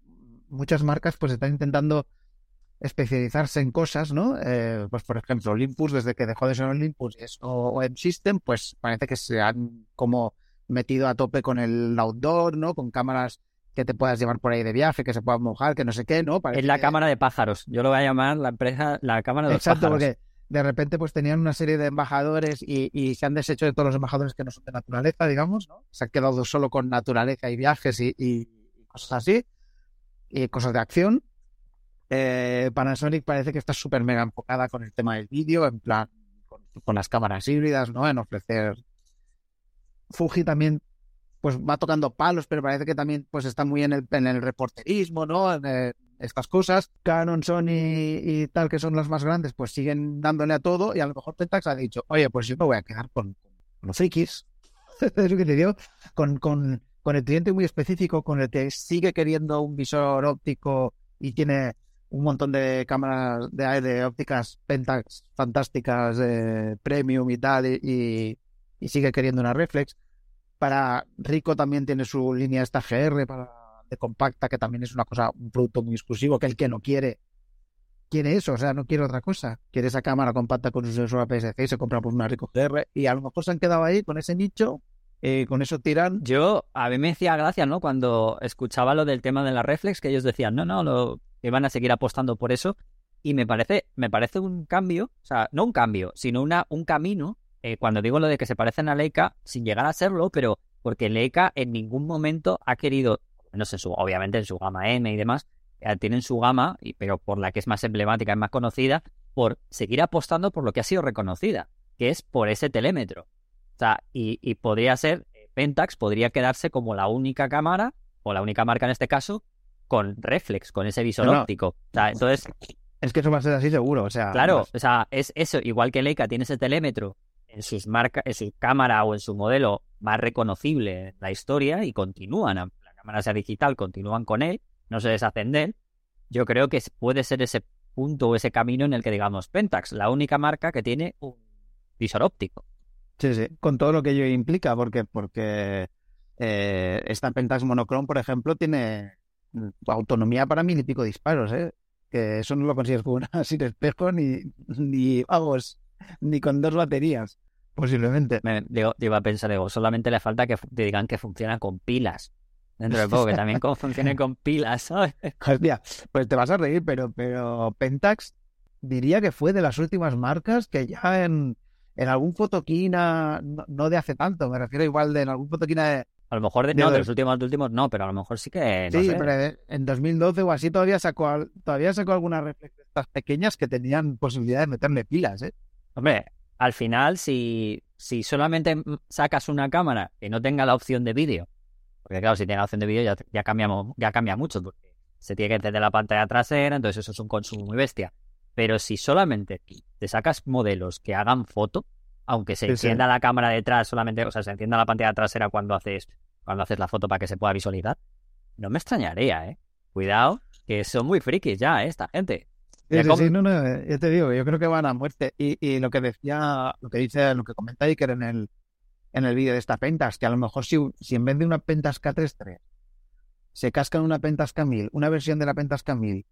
muchas marcas pues están intentando especializarse en cosas, ¿no? Eh, pues por ejemplo, Olympus, desde que dejó de ser Olympus o, o M-System, pues parece que se han como metido a tope con el outdoor, ¿no? Con cámaras que te puedas llevar por ahí de viaje, que se puedan mojar, que no sé qué, ¿no? Parece Es la que- cámara de pájaros. Yo lo voy a llamar la empresa, la cámara de los Exacto, pájaros. porque de repente pues tenían una serie de embajadores y, y se han deshecho de todos los embajadores que no son de naturaleza, digamos, ¿no? Se han quedado solo con naturaleza y viajes y, y cosas así, y cosas de acción. Eh, Panasonic parece que está súper mega enfocada con el tema del vídeo, en plan, con, con las cámaras híbridas, ¿no? En ofrecer... Fuji también pues va tocando palos, pero parece que también pues está muy en el, en el reporterismo, ¿no? En eh, estas cosas. Canon, Sony y tal, que son las más grandes, pues siguen dándole a todo y a lo mejor Pentax ha dicho, oye, pues yo me voy a quedar con, los frikis, es lo que te digo, con, con, con el cliente muy específico, con el que sigue queriendo un visor óptico y tiene un montón de cámaras de, de ópticas Pentax fantásticas, de premium y tal, y, y sigue queriendo una reflex. Para Rico también tiene su línea esta GR para, de compacta, que también es una cosa, un producto muy exclusivo, que el que no quiere, quiere eso, o sea, no quiere otra cosa. Quiere esa cámara compacta con su sensor APS-C y se compra pues una Rico GR y a lo mejor se han quedado ahí con ese nicho eh, con eso tiran. Yo, a mí me decía gracia, ¿no? Cuando escuchaba lo del tema de la reflex, que ellos decían, no, no, lo, que van a seguir apostando por eso. Y me parece, me parece un cambio, o sea, no un cambio, sino una, un camino eh, cuando digo lo de que se parecen a Leica, sin llegar a serlo, pero porque Leica en ningún momento ha querido, no sé, su, obviamente en su gama M y demás, eh, tienen su gama, pero por la que es más emblemática, es más conocida, por seguir apostando por lo que ha sido reconocida, que es por ese telémetro. O sea, y, y podría ser, eh, Pentax podría quedarse como la única cámara, o la única marca en este caso, con reflex, con ese visor No, óptico. O sea, entonces, Es que eso va a ser así seguro, o sea. Claro, o sea, es eso, igual que Leica tiene ese telémetro en sus marcas, en su cámara o en su modelo más reconocible en la historia y continúan, la cámara sea digital, continúan con él, no se deshacen de él. Yo creo que puede ser ese punto o ese camino en el que digamos Pentax, la única marca que tiene un visor óptico. Sí, sí, con todo lo que ello implica, porque, porque eh, esta Pentax Monochrome, por ejemplo, tiene mm, autonomía para mil y pico disparos, ¿eh? Que eso no lo consigues con una sin espejo ni, ni, vamos, ni con dos baterías, posiblemente. Me, digo, iba a pensar, digo, solamente le falta que te digan que funciona con pilas. Dentro de poco, que también como funcione con pilas, ¿sabes? Hostia, pues te vas a reír, pero, pero Pentax diría que fue de las últimas marcas que ya en, en algún fotoquina, no, no de hace tanto, me refiero igual de en algún fotoquina de, A lo mejor, de, De no, de los últimos, de últimos no, pero a lo mejor sí que, no sí, sé. pero en 2012 o así todavía sacó, todavía sacó algunas estas pequeñas que tenían posibilidad de meterle pilas, ¿eh? Hombre, al final, si, si solamente sacas una cámara que no tenga la opción de vídeo, porque claro, si tiene la opción de vídeo ya, ya, cambiamos, ya cambia mucho, porque se tiene que encender la pantalla trasera, entonces eso es un consumo muy bestia. Pero si solamente te sacas modelos que hagan foto, aunque se Sí, sí. encienda la cámara detrás solamente, o sea, se encienda la pantalla trasera cuando haces, cuando haces la foto para que se pueda visualizar, no me extrañaría, ¿eh? Cuidado, que son muy frikis ya, ¿eh? Esta gente. Sí, Ya sí, no, no, eh, yo te digo, yo creo que van a muerte. Y, y lo que decía, lo que dice, lo que comenta Iker en el, en el vídeo de esta Pentax, que a lo mejor si, si en vez de una Pentax K33 se cascan una Pentax K1000, una versión de la Pentax K1000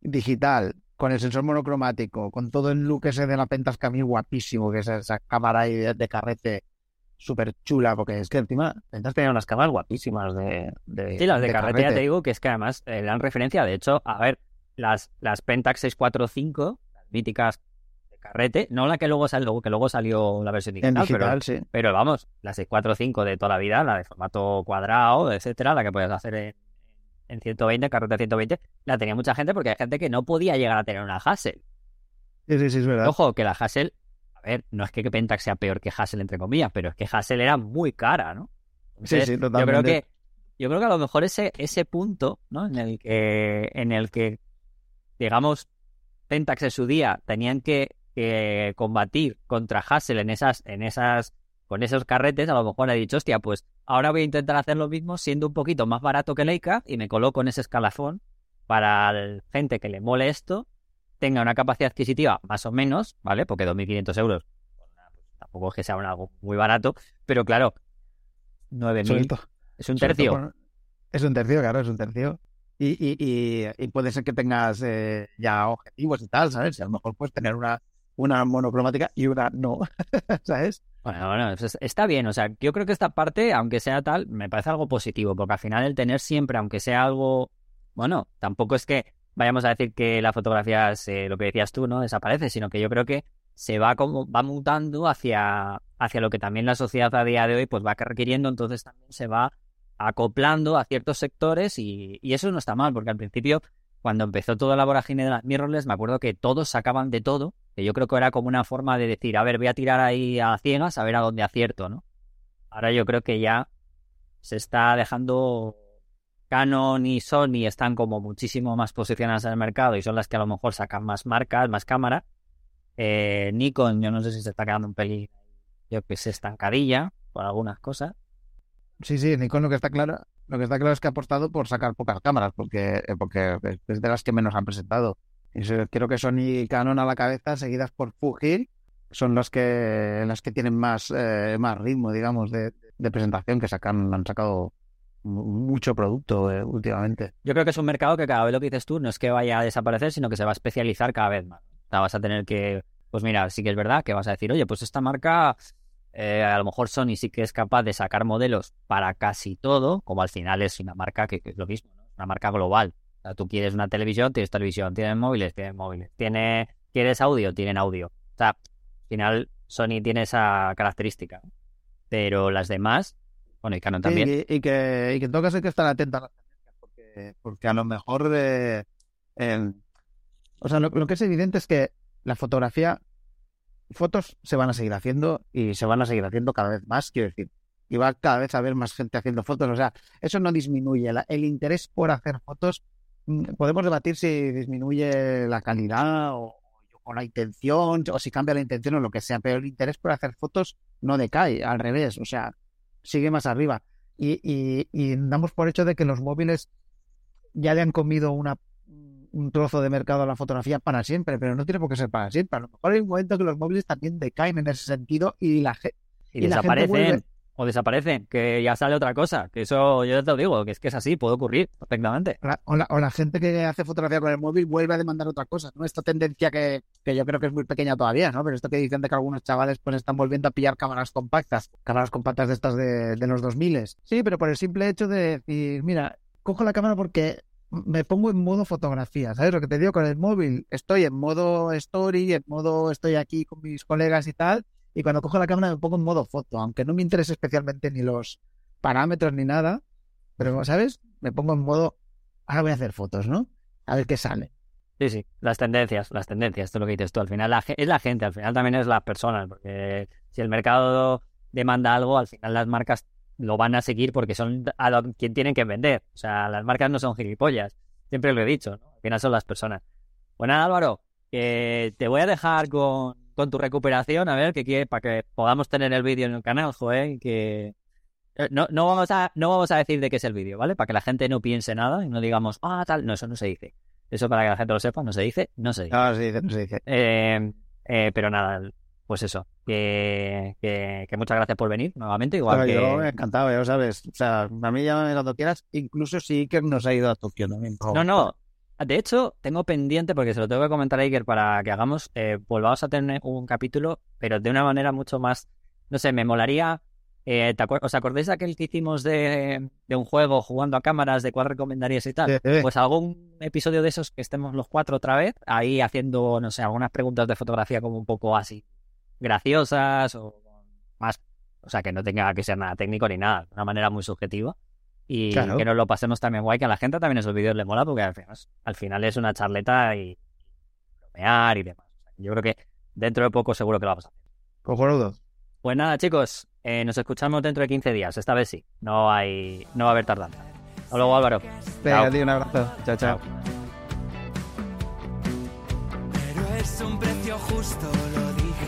digital, con el sensor monocromático, con todo el look ese de la Pentax K1000 guapísimo, que es esa cámara ahí de, de carrete súper chula, porque es que encima Pentax tenía unas cámaras guapísimas de, de Sí, las de, carretera te digo que es que además eh, dan referencia. De hecho, a ver, las, las Pentax 645, las míticas de carrete, no la que luego salió, que luego salió la versión digital, En pero, digital, sí. pero vamos, la 645 de toda la vida, la de formato cuadrado, etcétera, la que puedes hacer en, en 120, carrete 120, la tenía mucha gente porque hay gente que no podía llegar a tener una Hassel. Sí, sí, sí, es verdad. Ojo, que la Hassel, a ver, no es que Pentax sea peor que Hassel, entre comillas, pero es que Hassel era muy cara, ¿no? Sí, sí, yo creo totalmente. que yo creo que a lo mejor ese ese punto no en el que en el que digamos Pentax en su día tenían que, que combatir contra Hassel en esas en esas con esos carretes a lo mejor ha dicho hostia pues ahora voy a intentar hacer lo mismo siendo un poquito más barato que Leica y me coloco en ese escalafón para la gente que le mole esto tenga una capacidad adquisitiva más o menos vale porque 2.500 euros tampoco es que sea un algo muy barato pero claro 9.000 Sobre todo- es un tercio. con- Es un tercio, claro, es un tercio. Y, y, y, puede ser que tengas eh, ya objetivos y tal, ¿sabes? Y a lo mejor puedes tener una, una monocromática y una no, ¿sabes? Bueno, bueno, está bien. O sea, yo creo que esta parte, aunque sea tal, me parece algo positivo, porque al final el tener siempre, aunque sea algo, bueno, tampoco es que vayamos a decir que la fotografía, se, lo que decías tú, ¿no? Desaparece, sino que yo creo que se va como, va mutando hacia, hacia lo que también la sociedad a día de hoy pues va requiriendo, entonces también se va acoplando a ciertos sectores y, eso no está mal, porque al principio, cuando empezó toda la vorágine de las mirrorless, me acuerdo que todos sacaban de todo, que yo creo que era como una forma de decir, a ver, voy a tirar ahí a ciegas a ver a dónde acierto, ¿no? Ahora yo creo que ya se está dejando Canon y Sony están como muchísimo más posicionadas en el mercado y son las que a lo mejor sacan más marcas, más cámaras. Eh, Nikon, yo no sé si se está quedando un pelín, yo que sé, estancadilla por algunas cosas. Sí, sí, Nikon lo que está claro, lo que está claro es que ha apostado por sacar pocas cámaras, porque, eh, porque es de las que menos han presentado. Y creo que Sony y Canon a la cabeza, seguidas por Fuji, son las que las que tienen más, eh, más ritmo, digamos, de, de, presentación, que sacan, han sacado mucho producto eh, últimamente. Yo creo que es un mercado que cada vez lo que dices tú no es que vaya a desaparecer, sino que se va a especializar cada vez más. O sea, vas a tener que, pues mira, sí que es verdad que vas a decir, oye, pues esta marca eh, a lo mejor Sony sí que es capaz de sacar modelos para casi todo, como al final es una marca que, es lo mismo, ¿no? una marca global. O sea, tú quieres una televisión, tienes televisión, tienes móviles, tienes móviles, tiene, quieres audio, tienen audio. O sea, al final Sony tiene esa característica. Pero las demás, bueno, y Canon también. y, que, y que en todo caso hay que estar atento a las tendencias, porque, porque a lo mejor de... o sea, lo que es evidente es que la fotografía fotos se van a seguir haciendo y se van a seguir haciendo cada vez más, quiero decir. Y va cada vez a haber más gente haciendo fotos. O sea, eso no disminuye. el interés por hacer fotos, mm, podemos debatir si disminuye la calidad o, la intención, o si cambia la intención o lo que sea, pero el interés por hacer fotos no decae, al revés, o sea, sigue más arriba. Y, y, y damos por hecho de que los móviles ya le han comido una un trozo de mercado a la fotografía para siempre, pero no tiene por qué ser para siempre. A lo mejor hay un momento que los móviles también decaen en ese sentido y la, y, desaparecen. O desaparecen, que ya sale otra cosa. Que eso yo te lo digo, que es que es así, puede ocurrir perfectamente. O la, o la, gente que hace fotografía con el móvil vuelve a demandar otra cosa, ¿no? Esta tendencia que, que yo creo que es muy pequeña todavía, ¿no? Pero esto que dicen de que algunos chavales pues están volviendo a pillar cámaras compactas, cámaras compactas de estas de, de los 2000. Sí, pero por el simple hecho de decir, mira, cojo la cámara porque me pongo en modo fotografía, ¿sabes? Lo que te digo con el móvil, estoy en modo story, en modo estoy aquí con mis colegas y tal, y cuando cojo la cámara me pongo en modo foto, aunque no me interese especialmente ni los parámetros ni nada, pero, ¿sabes? Me pongo en modo, ahora voy a hacer fotos, ¿no? A ver qué sale. Sí, sí, las tendencias, las tendencias, esto es lo que dices tú. Al final es la gente, al final también es las personas, porque si el mercado demanda algo, al final las marcas lo van a seguir porque son a quien tienen que vender. O sea, las marcas no son gilipollas. Siempre lo he dicho, ¿no? Al final son las personas. Bueno, pues Álvaro, que te voy a dejar con, tu recuperación, a ver, que para que podamos tener el vídeo en el canal, joder, que... Eh, no, no, vamos a, no vamos a decir de qué es el vídeo, ¿vale? Para que la gente no piense nada y no digamos, ah, tal. No, eso no se dice. Eso para que la gente lo sepa, no se dice, no se dice. No, se dice, no se dice. Eh, eh, pero nada, pues eso, que, que, muchas gracias por venir nuevamente. Igual que... Yo encantado, ya sabes. O sea, a mí llámame cuando quieras, incluso si Iker nos ha ido a Tokio también. No, no. De hecho, tengo pendiente, porque se lo tengo que comentar a Iker para que hagamos, eh, volvamos a tener un capítulo, pero de una manera mucho más, no sé, me molaría. Eh, ¿Os acordáis de aquel que hicimos de, de, un juego jugando a cámaras de cuál recomendarías y tal? Pues algún episodio de esos que estemos los cuatro otra vez, ahí haciendo, no sé, algunas preguntas de fotografía como un poco así, graciosas o más, o sea, que no tenga que ser nada técnico ni nada, de una manera muy subjetiva. Y que nos lo pasemos también guay, que a la gente también esos vídeos le mola, porque al final, al final es una charleta y bromear y demás. yo creo que dentro de poco seguro que lo vamos a hacer. Cojonudo. Pues nada, chicos, eh, nos escuchamos dentro de 15 días. Esta vez sí, no hay, no va a haber tardanza. Hasta luego, Álvaro. Venga, un abrazo. chao. chao. Pero es un precio justo y